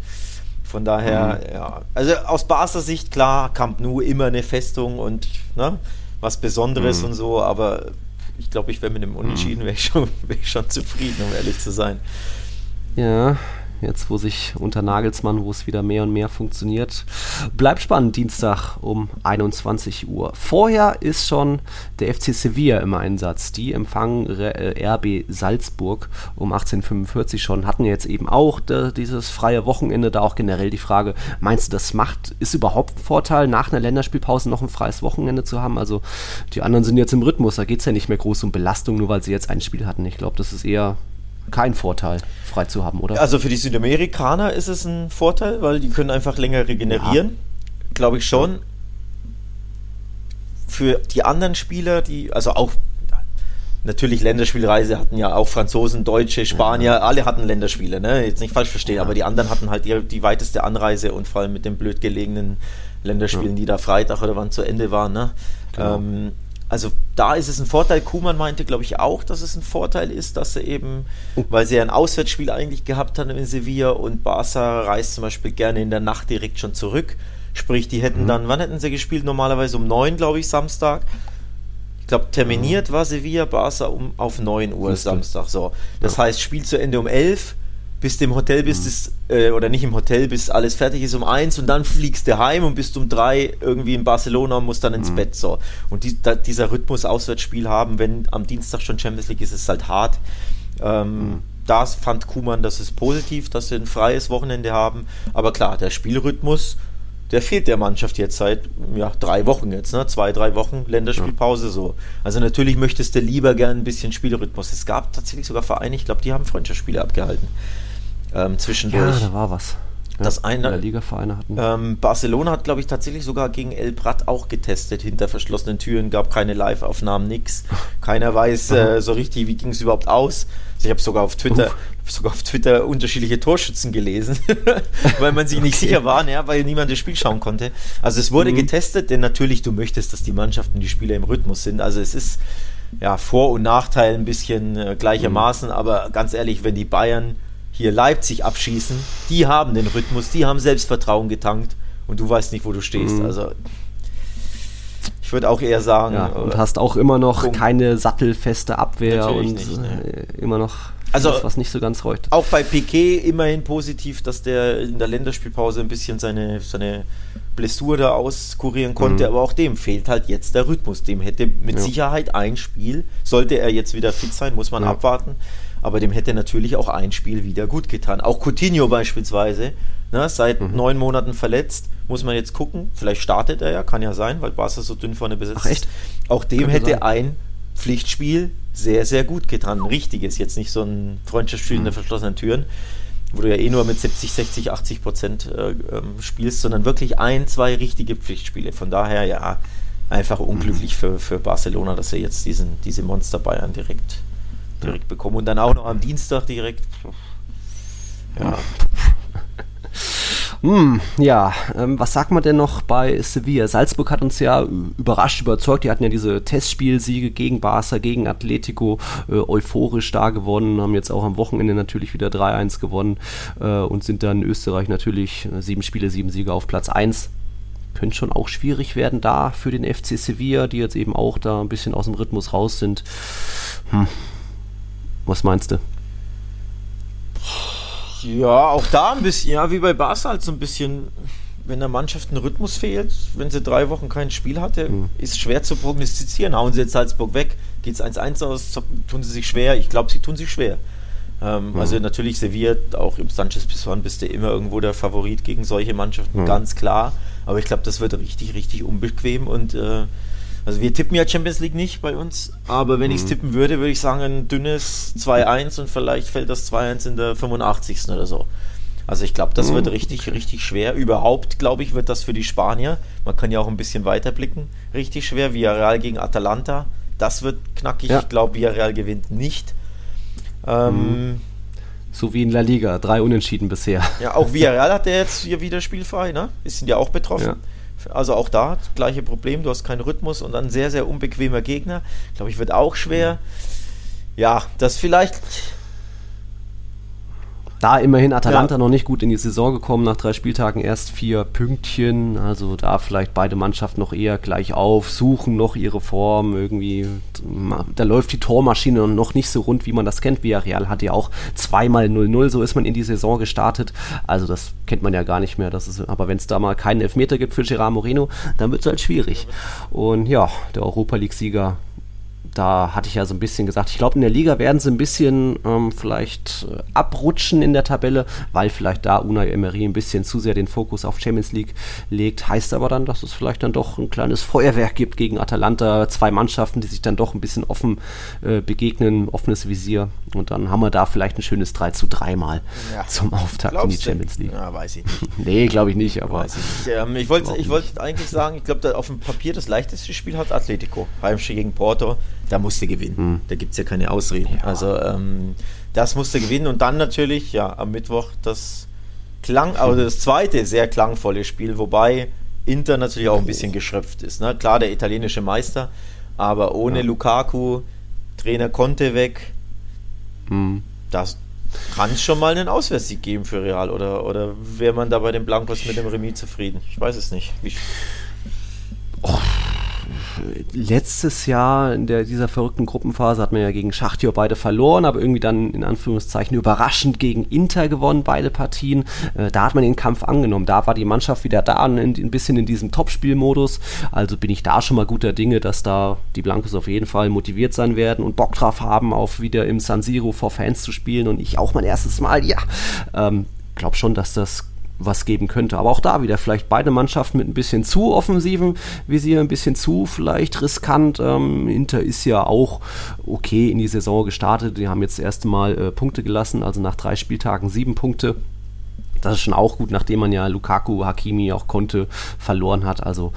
Von daher, ja, also aus Barca Sicht, klar, Camp Nou immer eine Festung und ne, was Besonderes Mhm. und so, aber ich glaube, ich wäre mit dem Unentschieden wäre ich, schon, wär ich schon zufrieden, um ehrlich zu sein. Ja, jetzt wo sich unter Nagelsmann, wo es wieder mehr und mehr funktioniert. Bleibt spannend, Dienstag um 21 Uhr. Vorher ist schon der FC Sevilla im Einsatz. Die empfangen Re- äh, RB Salzburg um 18.45 schon. Hatten jetzt eben auch dieses freie Wochenende, da auch generell die Frage, meinst du, das macht, ist überhaupt ein Vorteil, nach einer Länderspielpause noch ein freies Wochenende zu haben? Also die anderen sind jetzt im Rhythmus, da geht es ja nicht mehr groß um Belastung, nur weil sie jetzt ein Spiel hatten. Ich glaube, das ist eher kein Vorteil, frei zu haben, oder? Also für die Südamerikaner ist es ein Vorteil, weil die können einfach länger regenerieren. Glaube ich schon. Für die anderen Spieler, die, also auch natürlich Länderspielreise hatten ja auch Franzosen, Deutsche, Spanier, alle hatten Länderspiele, ne? Jetzt nicht falsch verstehen, aber die anderen hatten halt die, die weiteste Anreise und vor allem mit den blöd gelegenen Länderspielen, die da Freitag oder wann zu Ende waren, ne? Genau. Ähm, also da ist es ein Vorteil. Kuhmann meinte, glaube ich, auch, dass es ein Vorteil ist, dass sie eben, weil sie ja ein Auswärtsspiel eigentlich gehabt haben in Sevilla und Barca reist zum Beispiel gerne in der Nacht direkt schon zurück. Sprich, die hätten dann, wann hätten sie gespielt? Normalerweise um 9, glaube ich, Samstag. Ich glaube, terminiert war Sevilla, Barca um, auf 9 Uhr. Samstag. So. Das heißt, Spiel zu Ende um 11, bis du im Hotel bist, ist, äh, oder nicht im Hotel, bis alles fertig ist um 1 und dann fliegst du heim und bist um 3 irgendwie in Barcelona und musst dann ins Bett. So. Und die, da, dieser Rhythmus Auswärtsspiel haben, wenn am Dienstag schon Champions League ist, ist halt hart. Ähm, Da fand Kuman, das ist positiv, dass sie ein freies Wochenende haben. Aber klar, der Spielrhythmus, der fehlt der Mannschaft jetzt seit ja, drei Wochen jetzt, ne? zwei, drei Wochen Länderspielpause so. Also natürlich möchtest du lieber gern ein bisschen Spielrhythmus. Es gab tatsächlich sogar Vereine, ich glaube, die haben Freundschaftsspiele abgehalten ähm, ja, zwischendurch. da war was. Ja, Das eine- in der Liga-Vereine hatten. Ähm, Barcelona hat, glaube ich, tatsächlich sogar gegen El Prat auch getestet, hinter verschlossenen Türen, gab keine Live-Aufnahmen, nix. Keiner weiß äh, so richtig, wie ging es überhaupt aus. Also ich habe sogar auf Twitter, sogar auf Twitter unterschiedliche Torschützen gelesen, weil man sich nicht okay. sicher war, ja, weil niemand das Spiel schauen konnte. Also es wurde mhm. getestet, denn natürlich du möchtest, dass die Mannschaften, die Spieler im Rhythmus sind. Also es ist ja Vor- und Nachteil ein bisschen äh, gleichermaßen, mhm. aber ganz ehrlich, wenn die Bayern hier Leipzig abschießen, die haben den Rhythmus, die haben Selbstvertrauen getankt und du weißt nicht, wo du stehst. Mhm. Also ich würde auch eher sagen. Ja, und äh, hast auch immer noch Punkt. keine sattelfeste Abwehr und nicht, ne? Äh, immer noch also, das, was nicht so ganz reut. Auch bei Piquet immerhin positiv, dass der in der Länderspielpause ein bisschen seine, seine Blessur da auskurieren konnte, mhm. aber auch dem fehlt halt jetzt der Rhythmus. Dem hätte mit ja. Sicherheit ein Spiel, sollte er jetzt wieder fit sein, muss man ja. abwarten, aber dem hätte natürlich auch ein Spiel wieder gut getan. Auch Coutinho beispielsweise, ne, seit mhm. neun Monaten verletzt, muss man jetzt gucken. Vielleicht startet er ja, kann ja sein, weil Barca so dünn vorne besetzt Ach, echt? ist. Auch dem Könnte hätte sein. ein Pflichtspiel sehr, sehr gut getan. Ein richtiges, jetzt nicht so ein Freundschaftsspiel mhm. in verschlossenen Türen, wo du ja eh nur mit 70, 60, 80 Prozent äh, ähm, spielst, sondern wirklich ein, zwei richtige Pflichtspiele. Von daher, ja, einfach unglücklich für, für Barcelona, dass sie jetzt diesen, diese Monster Bayern direkt, direkt bekommen und dann auch noch am Dienstag direkt. Ja. Hm, ja, ähm, was sagt man denn noch bei Sevilla? Salzburg hat uns ja überrascht, überzeugt. Die hatten ja diese Testspielsiege gegen Barca, gegen Atletico, äh, euphorisch da gewonnen, haben jetzt auch am Wochenende natürlich wieder 3-1 gewonnen äh, und sind dann in Österreich natürlich äh, sieben Spiele, sieben Siege auf Platz 1 könnte schon auch schwierig werden da für den FC Sevilla, die jetzt eben auch da ein bisschen aus dem Rhythmus raus sind. Hm. Was meinst du? Ja, auch da ein bisschen, ja, wie bei Barca halt so ein bisschen, wenn der Mannschaft ein Rhythmus fehlt, wenn sie drei Wochen kein Spiel hatte, mhm. ist schwer zu prognostizieren. Hauen sie jetzt Salzburg weg, geht es 1-1 aus, tun sie sich schwer. Ich glaube, sie tun sich schwer. Ähm, mhm. Also natürlich Sevilla, auch im Sanchez Pizjuan bist du immer irgendwo der Favorit gegen solche Mannschaften, mhm. ganz klar. Aber ich glaube, das wird richtig, richtig unbequem und äh, also wir tippen ja Champions League nicht bei uns, aber wenn mhm. ich es tippen würde, würde ich sagen ein dünnes 2-1 und vielleicht fällt das 2-1 in der 85. oder so. Also ich glaube, das mhm. wird richtig, richtig schwer. Überhaupt, glaube ich, wird das für die Spanier, man kann ja auch ein bisschen weiter blicken, richtig schwer. Villarreal gegen Atalanta, das wird knackig. Ja. Ich glaube, Villarreal gewinnt nicht. Ähm, mhm. so wie in La Liga, drei Unentschieden bisher. Ja, auch Villarreal hat ja jetzt hier wieder spielfrei, ne? Ist sind ja auch betroffen. Ja. Also auch da gleiche Problem, du hast keinen Rhythmus und ein sehr, sehr unbequemer Gegner. Glaube ich, wird auch schwer. Ja, das vielleicht da immerhin Atalanta ja. noch nicht gut in die Saison gekommen, nach drei Spieltagen erst vier Pünktchen. Also da vielleicht beide Mannschaften noch eher gleich auf, suchen noch ihre Form. Irgendwie, da läuft die Tormaschine noch nicht so rund, wie man das kennt. Villarreal hat ja auch zweimal 0-0, so ist man in die Saison gestartet. Also das kennt man ja gar nicht mehr. Das ist, aber wenn es da mal keinen Elfmeter gibt für Gerard Moreno, dann wird es halt schwierig. Und ja, der Europa League-Sieger da hatte ich ja so ein bisschen gesagt, ich glaube, in der Liga werden sie ein bisschen ähm, vielleicht äh, abrutschen in der Tabelle, weil vielleicht da Unai Emery ein bisschen zu sehr den Fokus auf Champions League legt. Heißt aber dann, dass es vielleicht dann doch ein kleines Feuerwerk gibt gegen Atalanta. Zwei Mannschaften, die sich dann doch ein bisschen offen äh, begegnen, offenes Visier. Und dann haben wir da vielleicht ein schönes 3 zu 3 mal ja. zum Auftakt Glaubst in die Champions League. Ja, weiß ich nicht. nee, glaube ich nicht, aber. Weiß ich nicht. Ähm, ich wollte wollt eigentlich sagen, ich glaube, auf dem Papier das leichteste Spiel hat Atletico. Heimspiel gegen Porto da musste gewinnen. Mhm. Da gibt es ja keine Ausreden. Ja. Also ähm, das musste gewinnen und dann natürlich, ja, am Mittwoch das klang, also das zweite sehr klangvolle Spiel, wobei Inter natürlich auch ein bisschen geschröpft ist. Ne? Klar, der italienische Meister, aber ohne ja. Lukaku, Trainer Conte weg, mhm. das kann es schon mal einen Auswärtssieg geben für Real oder, oder wäre man da bei den Blancos mit dem Remis zufrieden? Ich weiß es nicht. Wie oh, letztes Jahr in der, dieser verrückten Gruppenphase hat man ja gegen Schachtjor beide verloren, aber irgendwie dann in Anführungszeichen überraschend gegen Inter gewonnen, beide Partien. Äh, da hat man den Kampf angenommen. Da war die Mannschaft wieder da, ein, ein bisschen in diesem Topspielmodus. Also bin ich da schon mal guter Dinge, dass da die Blancos auf jeden Fall motiviert sein werden und Bock drauf haben, auf wieder im San Siro vor Fans zu spielen und ich auch mein erstes Mal. Ja, ähm, glaube schon, dass das was geben könnte. Aber auch da wieder vielleicht beide Mannschaften mit ein bisschen zu offensiven Visier, ein bisschen zu vielleicht riskant. Ähm, Inter ist ja auch okay in die Saison gestartet. Die haben jetzt das erste Mal äh, Punkte gelassen, also nach drei Spieltagen sieben Punkte. Das ist schon auch gut, nachdem man ja Lukaku, Hakimi auch konnte, verloren hat. Also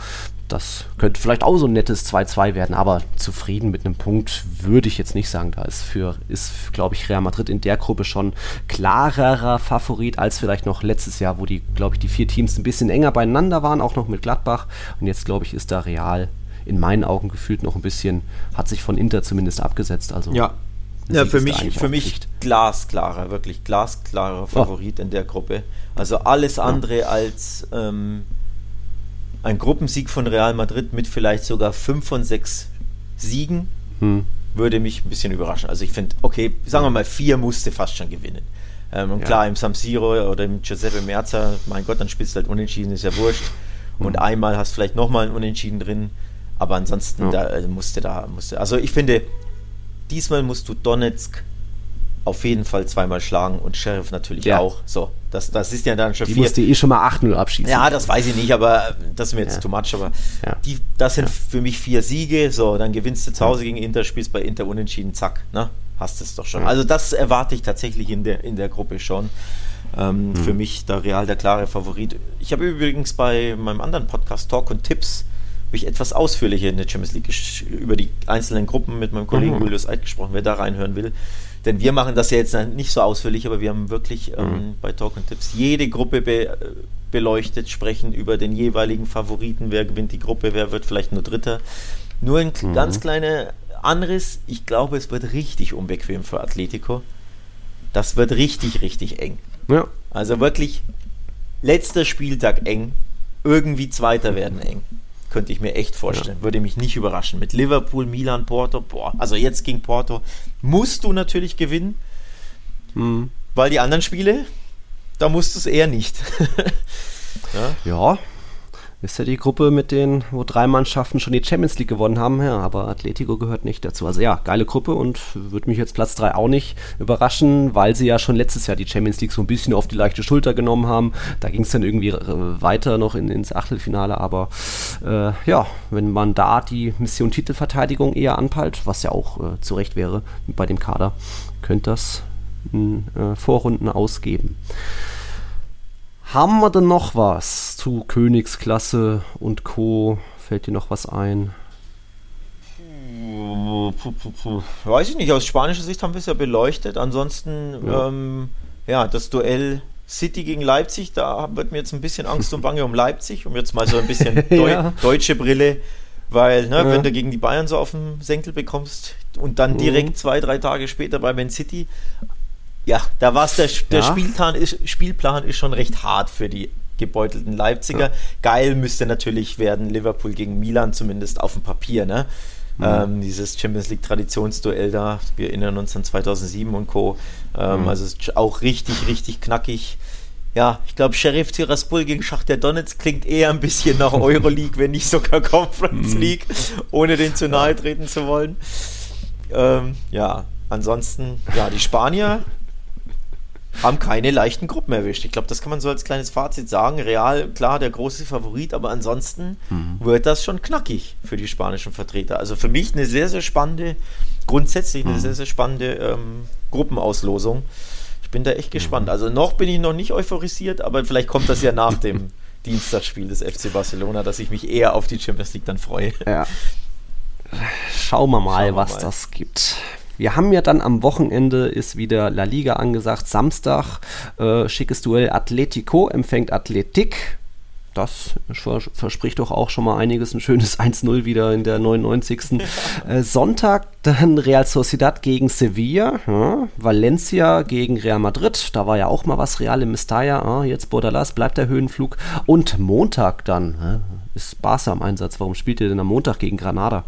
das könnte vielleicht auch so ein nettes 2-2 werden, aber zufrieden mit einem Punkt würde ich jetzt nicht sagen. Da ist für, ist, glaube ich, Real Madrid in der Gruppe schon klarerer Favorit als vielleicht noch letztes Jahr, wo die, glaube ich, die vier Teams ein bisschen enger beieinander waren, auch noch mit Gladbach. Und jetzt, glaube ich, ist da Real in meinen Augen gefühlt noch ein bisschen, hat sich von Inter zumindest abgesetzt. Also ja. Ja, für mich, für mich glasklarer, wirklich glasklarer Favorit oh. in der Gruppe. Also alles andere ja. als ähm, ein Gruppensieg von Real Madrid mit vielleicht sogar fünf von sechs Siegen hm. würde mich ein bisschen überraschen. Also ich finde, okay, sagen wir mal, vier musste fast schon gewinnen. Ähm, und ja. klar, im San Siro oder im Giuseppe Merza, mein Gott, dann spielst du halt unentschieden, ist ja wurscht. Und hm. einmal hast du vielleicht nochmal ein Unentschieden drin. Aber ansonsten, ja. da äh, musste da, musste. Also ich finde, diesmal musst du Donetsk auf jeden Fall zweimal schlagen und Sheriff natürlich ja. auch. So, das, das ist ja dann schon die vier. musste eh schon mal 8-0 abschießen. Ja, das weiß ich nicht, aber das ist mir jetzt ja. too much. Aber ja. die, das sind für mich vier Siege. So, dann gewinnst du zu Hause gegen Inter, spielst bei Inter unentschieden, zack, ne? Hast es doch schon. Also das erwarte ich tatsächlich in der, in der Gruppe schon. Ähm, mhm. Für mich da Real der klare Favorit. Ich habe übrigens bei meinem anderen Podcast Talk und Tipps ich etwas ausführlicher in der Champions League über die einzelnen Gruppen mit meinem Kollegen mhm. Julius Eid gesprochen, wer da reinhören will. Denn wir machen das ja jetzt nicht so ausführlich, aber wir haben wirklich ähm, mhm. bei Talk und Tipps jede Gruppe be beleuchtet, sprechen über den jeweiligen Favoriten, wer gewinnt die Gruppe, wer wird vielleicht nur Dritter. Nur ein mhm. ganz kleiner Anriss, ich glaube, es wird richtig unbequem für Atletico. Das wird richtig, richtig eng. Ja. Also wirklich letzter Spieltag eng, irgendwie Zweiter werden eng könnte ich mir echt vorstellen. Ja. Würde mich nicht überraschen. Mit Liverpool, Milan, Porto, boah, also jetzt gegen Porto musst du natürlich gewinnen, mhm. weil die anderen Spiele, da musst du es eher nicht. ja. ja, ist ja die Gruppe mit den, wo drei Mannschaften schon die Champions League gewonnen haben, ja, aber Atletico gehört nicht dazu. Also ja, geile Gruppe und würde mich jetzt Platz 3 auch nicht überraschen, weil sie ja schon letztes Jahr die Champions League so ein bisschen auf die leichte Schulter genommen haben. Da ging es dann irgendwie äh, weiter noch in, ins Achtelfinale, aber äh, ja, wenn man da die Mission Titelverteidigung eher anpeilt, was ja auch äh, zu Recht wäre bei dem Kader, könnte das in äh, Vorrunden ausgeben. Haben wir denn noch was zu Königsklasse und Co? Fällt dir noch was ein? Weiß ich nicht, aus spanischer Sicht haben wir es ja beleuchtet. Ansonsten, ja, ähm, ja das Duell City gegen Leipzig, da wird mir jetzt ein bisschen Angst und Bange um Leipzig, um jetzt mal so ein bisschen Deu ja. deutsche Brille, weil, ne, ja. wenn du gegen die Bayern so auf den Senkel bekommst und dann direkt mhm. zwei, drei Tage später bei Man City, ja, da war es der, der ja. Spielplan, ist, Spielplan ist schon recht hart für die gebeutelten Leipziger. Ja. Geil müsste natürlich werden Liverpool gegen Milan, zumindest auf dem Papier, ne? Mhm. Ähm, dieses Champions League Traditionsduell da, wir erinnern uns an 2007 und Co. Ähm, mhm. Also auch richtig, richtig knackig. Ja, ich glaube, Sheriff Tiraspol gegen Schachter Donetsk klingt eher ein bisschen nach Euroleague, wenn nicht sogar Conference mhm. League, ohne den zu nahe treten zu wollen. Ähm, ja, ansonsten, ja, die Spanier haben keine leichten Gruppen erwischt. Ich glaube, das kann man so als kleines Fazit sagen. Real, klar, der große Favorit, aber ansonsten mhm. wird das schon knackig für die spanischen Vertreter. Also für mich eine sehr, sehr spannende, grundsätzlich eine mhm. sehr, sehr spannende ähm, Gruppenauslosung. Ich bin da echt gespannt. Mhm. Also noch bin ich noch nicht euphorisiert, aber vielleicht kommt das ja nach dem Dienstagsspiel des FC Barcelona, dass ich mich eher auf die Champions League dann freue. Ja. Schauen wir mal, Schauen wir was mal. das gibt. Wir haben ja dann am Wochenende ist wieder La Liga angesagt. Samstag äh, schickes Duell Atletico empfängt Athletik. Das verspricht doch auch schon mal einiges. Ein schönes 1-0 wieder in der 99. äh, Sonntag dann Real Sociedad gegen Sevilla. Ja. Valencia gegen Real Madrid. Da war ja auch mal was Real im Mestalla. Ah, jetzt Bordalas bleibt der Höhenflug. Und Montag dann ja, ist Barca im Einsatz. Warum spielt ihr denn am Montag gegen Granada?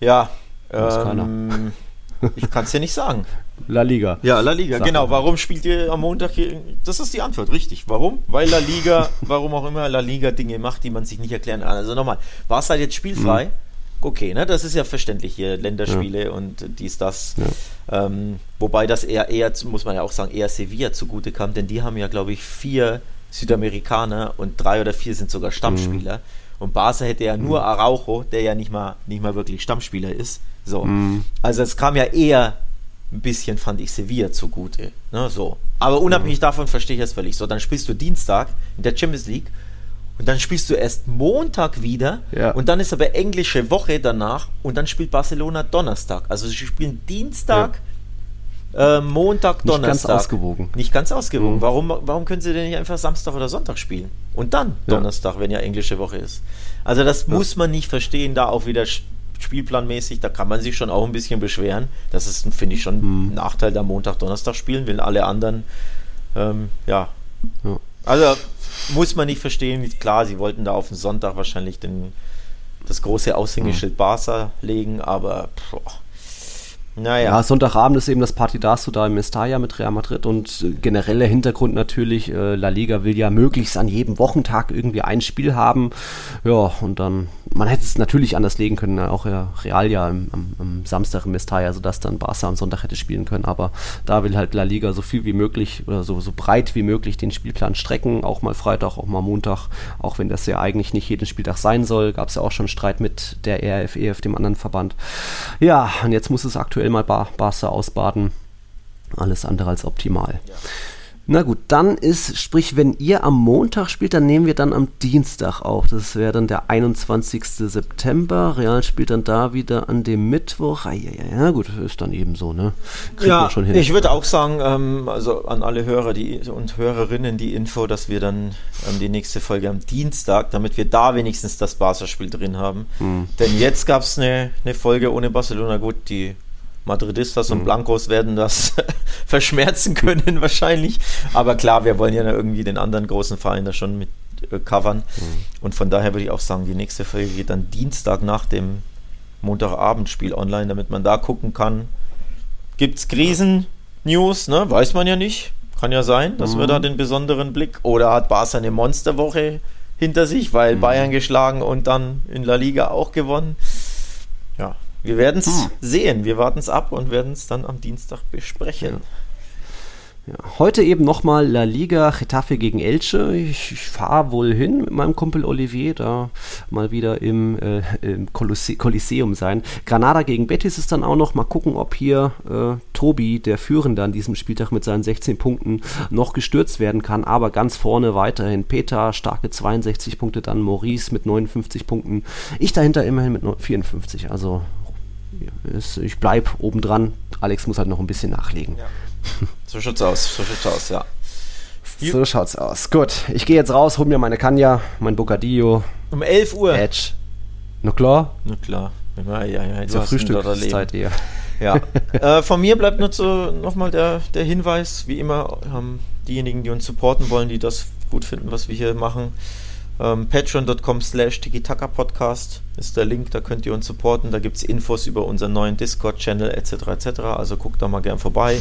Ja, ähm, ich kann es dir nicht sagen. La Liga. Ja, La Liga, Sag genau. Warum spielt ihr am Montag hier? Das ist die Antwort, richtig. Warum? Weil La Liga, warum auch immer La Liga Dinge macht, die man sich nicht erklären kann. Also nochmal, war es halt jetzt spielfrei? Mhm. Okay, ne, das ist ja verständlich hier, Länderspiele ja. und dies, das. Ja. Ähm, wobei das eher, eher, muss man ja auch sagen, eher Sevilla zugute kam, denn die haben ja, glaube ich, vier Südamerikaner und drei oder vier sind sogar Stammspieler. Mhm. Und Barca hätte ja nur mhm. Araujo, der ja nicht mal, nicht mal wirklich Stammspieler ist. So. Mhm. Also es kam ja eher ein bisschen, fand ich, Sevilla zugute. Ne, so. Aber unabhängig mhm. davon verstehe ich das völlig. So, dann spielst du Dienstag in der Champions League Und dann spielst du erst Montag wieder Ja. und dann ist aber englische Woche danach und dann spielt Barcelona Donnerstag. Also sie spielen Dienstag, äh, Montag, Nicht ganz Donnerstag. ausgewogen. Nicht ganz ausgewogen. Mhm. Warum, warum können sie denn nicht einfach Samstag oder Sonntag spielen? Und dann Ja. Donnerstag, wenn ja englische Woche ist. Also das muss man nicht verstehen, da auch wieder spielplanmäßig, da kann man sich schon auch ein bisschen beschweren. Das ist, finde ich, schon Mhm. ein Nachteil, da Montag, Donnerstag spielen, wenn alle anderen, ähm, ja. Ja. Also muss man nicht verstehen. Klar, sie wollten da auf den Sonntag wahrscheinlich den, das große Aushängeschild Barca legen, aber pff, naja. Ja, Sonntagabend ist eben das Partidazo da im Mestalla mit Real Madrid und äh, genereller Hintergrund natürlich, äh, La Liga will ja möglichst an jedem Wochentag irgendwie ein Spiel haben. Ja, und dann, man hätte es natürlich anders legen können, äh, auch ja, Real ja am, am, am Samstag im Mestalla, sodass dann Barca am Sonntag hätte spielen können, aber da will halt La Liga so viel wie möglich oder so, so breit wie möglich den Spielplan strecken, auch mal Freitag, auch mal Montag, auch wenn das ja eigentlich nicht jeden Spieltag sein soll, gab es ja auch schon Streit mit der RF, EF, dem anderen Verband. Ja, und jetzt muss es aktuell mal Bar Barca ausbaden. Alles andere als optimal. Na gut, dann ist, sprich, wenn ihr am Montag spielt, dann nehmen wir dann am Dienstag auf. Das wäre dann der 21. September. Real spielt dann da wieder an dem Mittwoch. Ah, ja, ja, ja, gut, ist dann eben so, ne? Kriegt ja, schon hin. ich würde auch sagen, ähm, also an alle Hörer die, und Hörerinnen die Info, dass wir dann ähm, die nächste Folge am Dienstag, damit wir da wenigstens das Barca-Spiel drin haben. Hm. Denn jetzt gab es eine, eine Folge ohne Barcelona. Gut, die Madridistas und Blancos werden das verschmerzen können wahrscheinlich. Aber klar, wir wollen ja irgendwie den anderen großen Verein da schon mit äh, covern. Hm. Und von daher würde ich auch sagen, die nächste Folge geht dann Dienstag nach dem Montagabendspiel online, damit man da gucken kann. Gibt es Krisen-News? Ne? Weiß man ja nicht. Kann ja sein, dass wir da den besonderen Blick. Oder hat Barca eine Monsterwoche hinter sich, weil Bayern geschlagen und dann in La Liga auch gewonnen. Ja, wir werden es Hm. sehen. Wir warten es ab und werden es dann am Dienstag besprechen. Ja, heute eben nochmal La Liga Getafe gegen Elche. Ich, ich fahre wohl hin mit meinem Kumpel Olivier, da mal wieder im, äh, im Kolosse Kolosseum sein. Granada gegen Betis ist dann auch noch. Mal gucken, ob hier äh, Tobi, der Führende an diesem Spieltag mit seinen 16 Punkten, noch gestürzt werden kann. Aber ganz vorne weiterhin Peter, starke 62 Punkte, dann Maurice mit 59 Punkten. Ich dahinter immerhin mit 54. Also ist, ich bleibe obendran. Alex muss halt noch ein bisschen nachlegen. So schaut's aus. So schaut's aus, ja. So schaut's aus. Gut, ich gehe jetzt raus, hol mir meine Kanya, mein Bocadillo, Um 11 Uhr. Edge. Na klar, Na klar. Ja, ja, ja, zur. Frühstückszeit hier. Ja. äh, von mir bleibt nur zu, nochmal der, der Hinweis, wie immer, ähm, diejenigen, die uns supporten wollen, die das gut finden, was wir hier machen. Ähm, Patreon.com slash Podcast ist der Link, da könnt ihr uns supporten. Da gibt es Infos über unseren neuen Discord-Channel etc. etc. Also guckt da mal gern vorbei.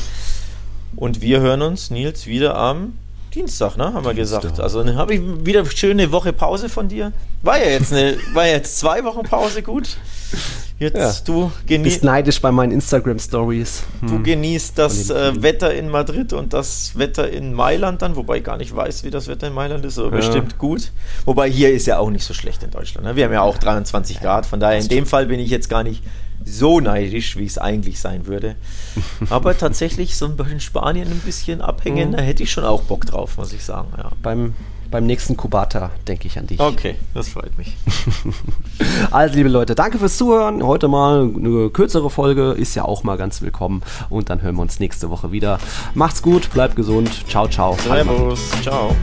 Und wir hören uns, Nils, wieder am Dienstag, ne? Haben wir gesagt. Also ne, habe ich wieder schöne Woche Pause von dir. War ja jetzt eine, war ja jetzt zwei Wochen Pause gut. Jetzt Ja. du Bist genießt. neidisch bei meinen Instagram-Stories. Du genießt das äh. Wetter in Madrid und das Wetter in Mailand dann, wobei ich gar nicht weiß, wie das Wetter in Mailand ist, aber Ja. bestimmt gut. Wobei hier ist ja auch nicht so schlecht in Deutschland. Ne? Wir haben ja auch 23 Grad, von daher in dem Fall bin ich jetzt gar nicht so neidisch, wie es eigentlich sein würde. Aber tatsächlich so in Spanien ein bisschen abhängen, Mhm. da hätte ich schon auch Bock drauf, muss ich sagen. Ja. Beim, beim nächsten Kubata denke ich an dich. Okay, das freut mich. Also, liebe Leute, danke fürs Zuhören. Heute mal eine kürzere Folge, ist ja auch mal ganz willkommen. Und dann hören wir uns nächste Woche wieder. Macht's gut, bleibt gesund. Ciao, ciao. Servus, ciao.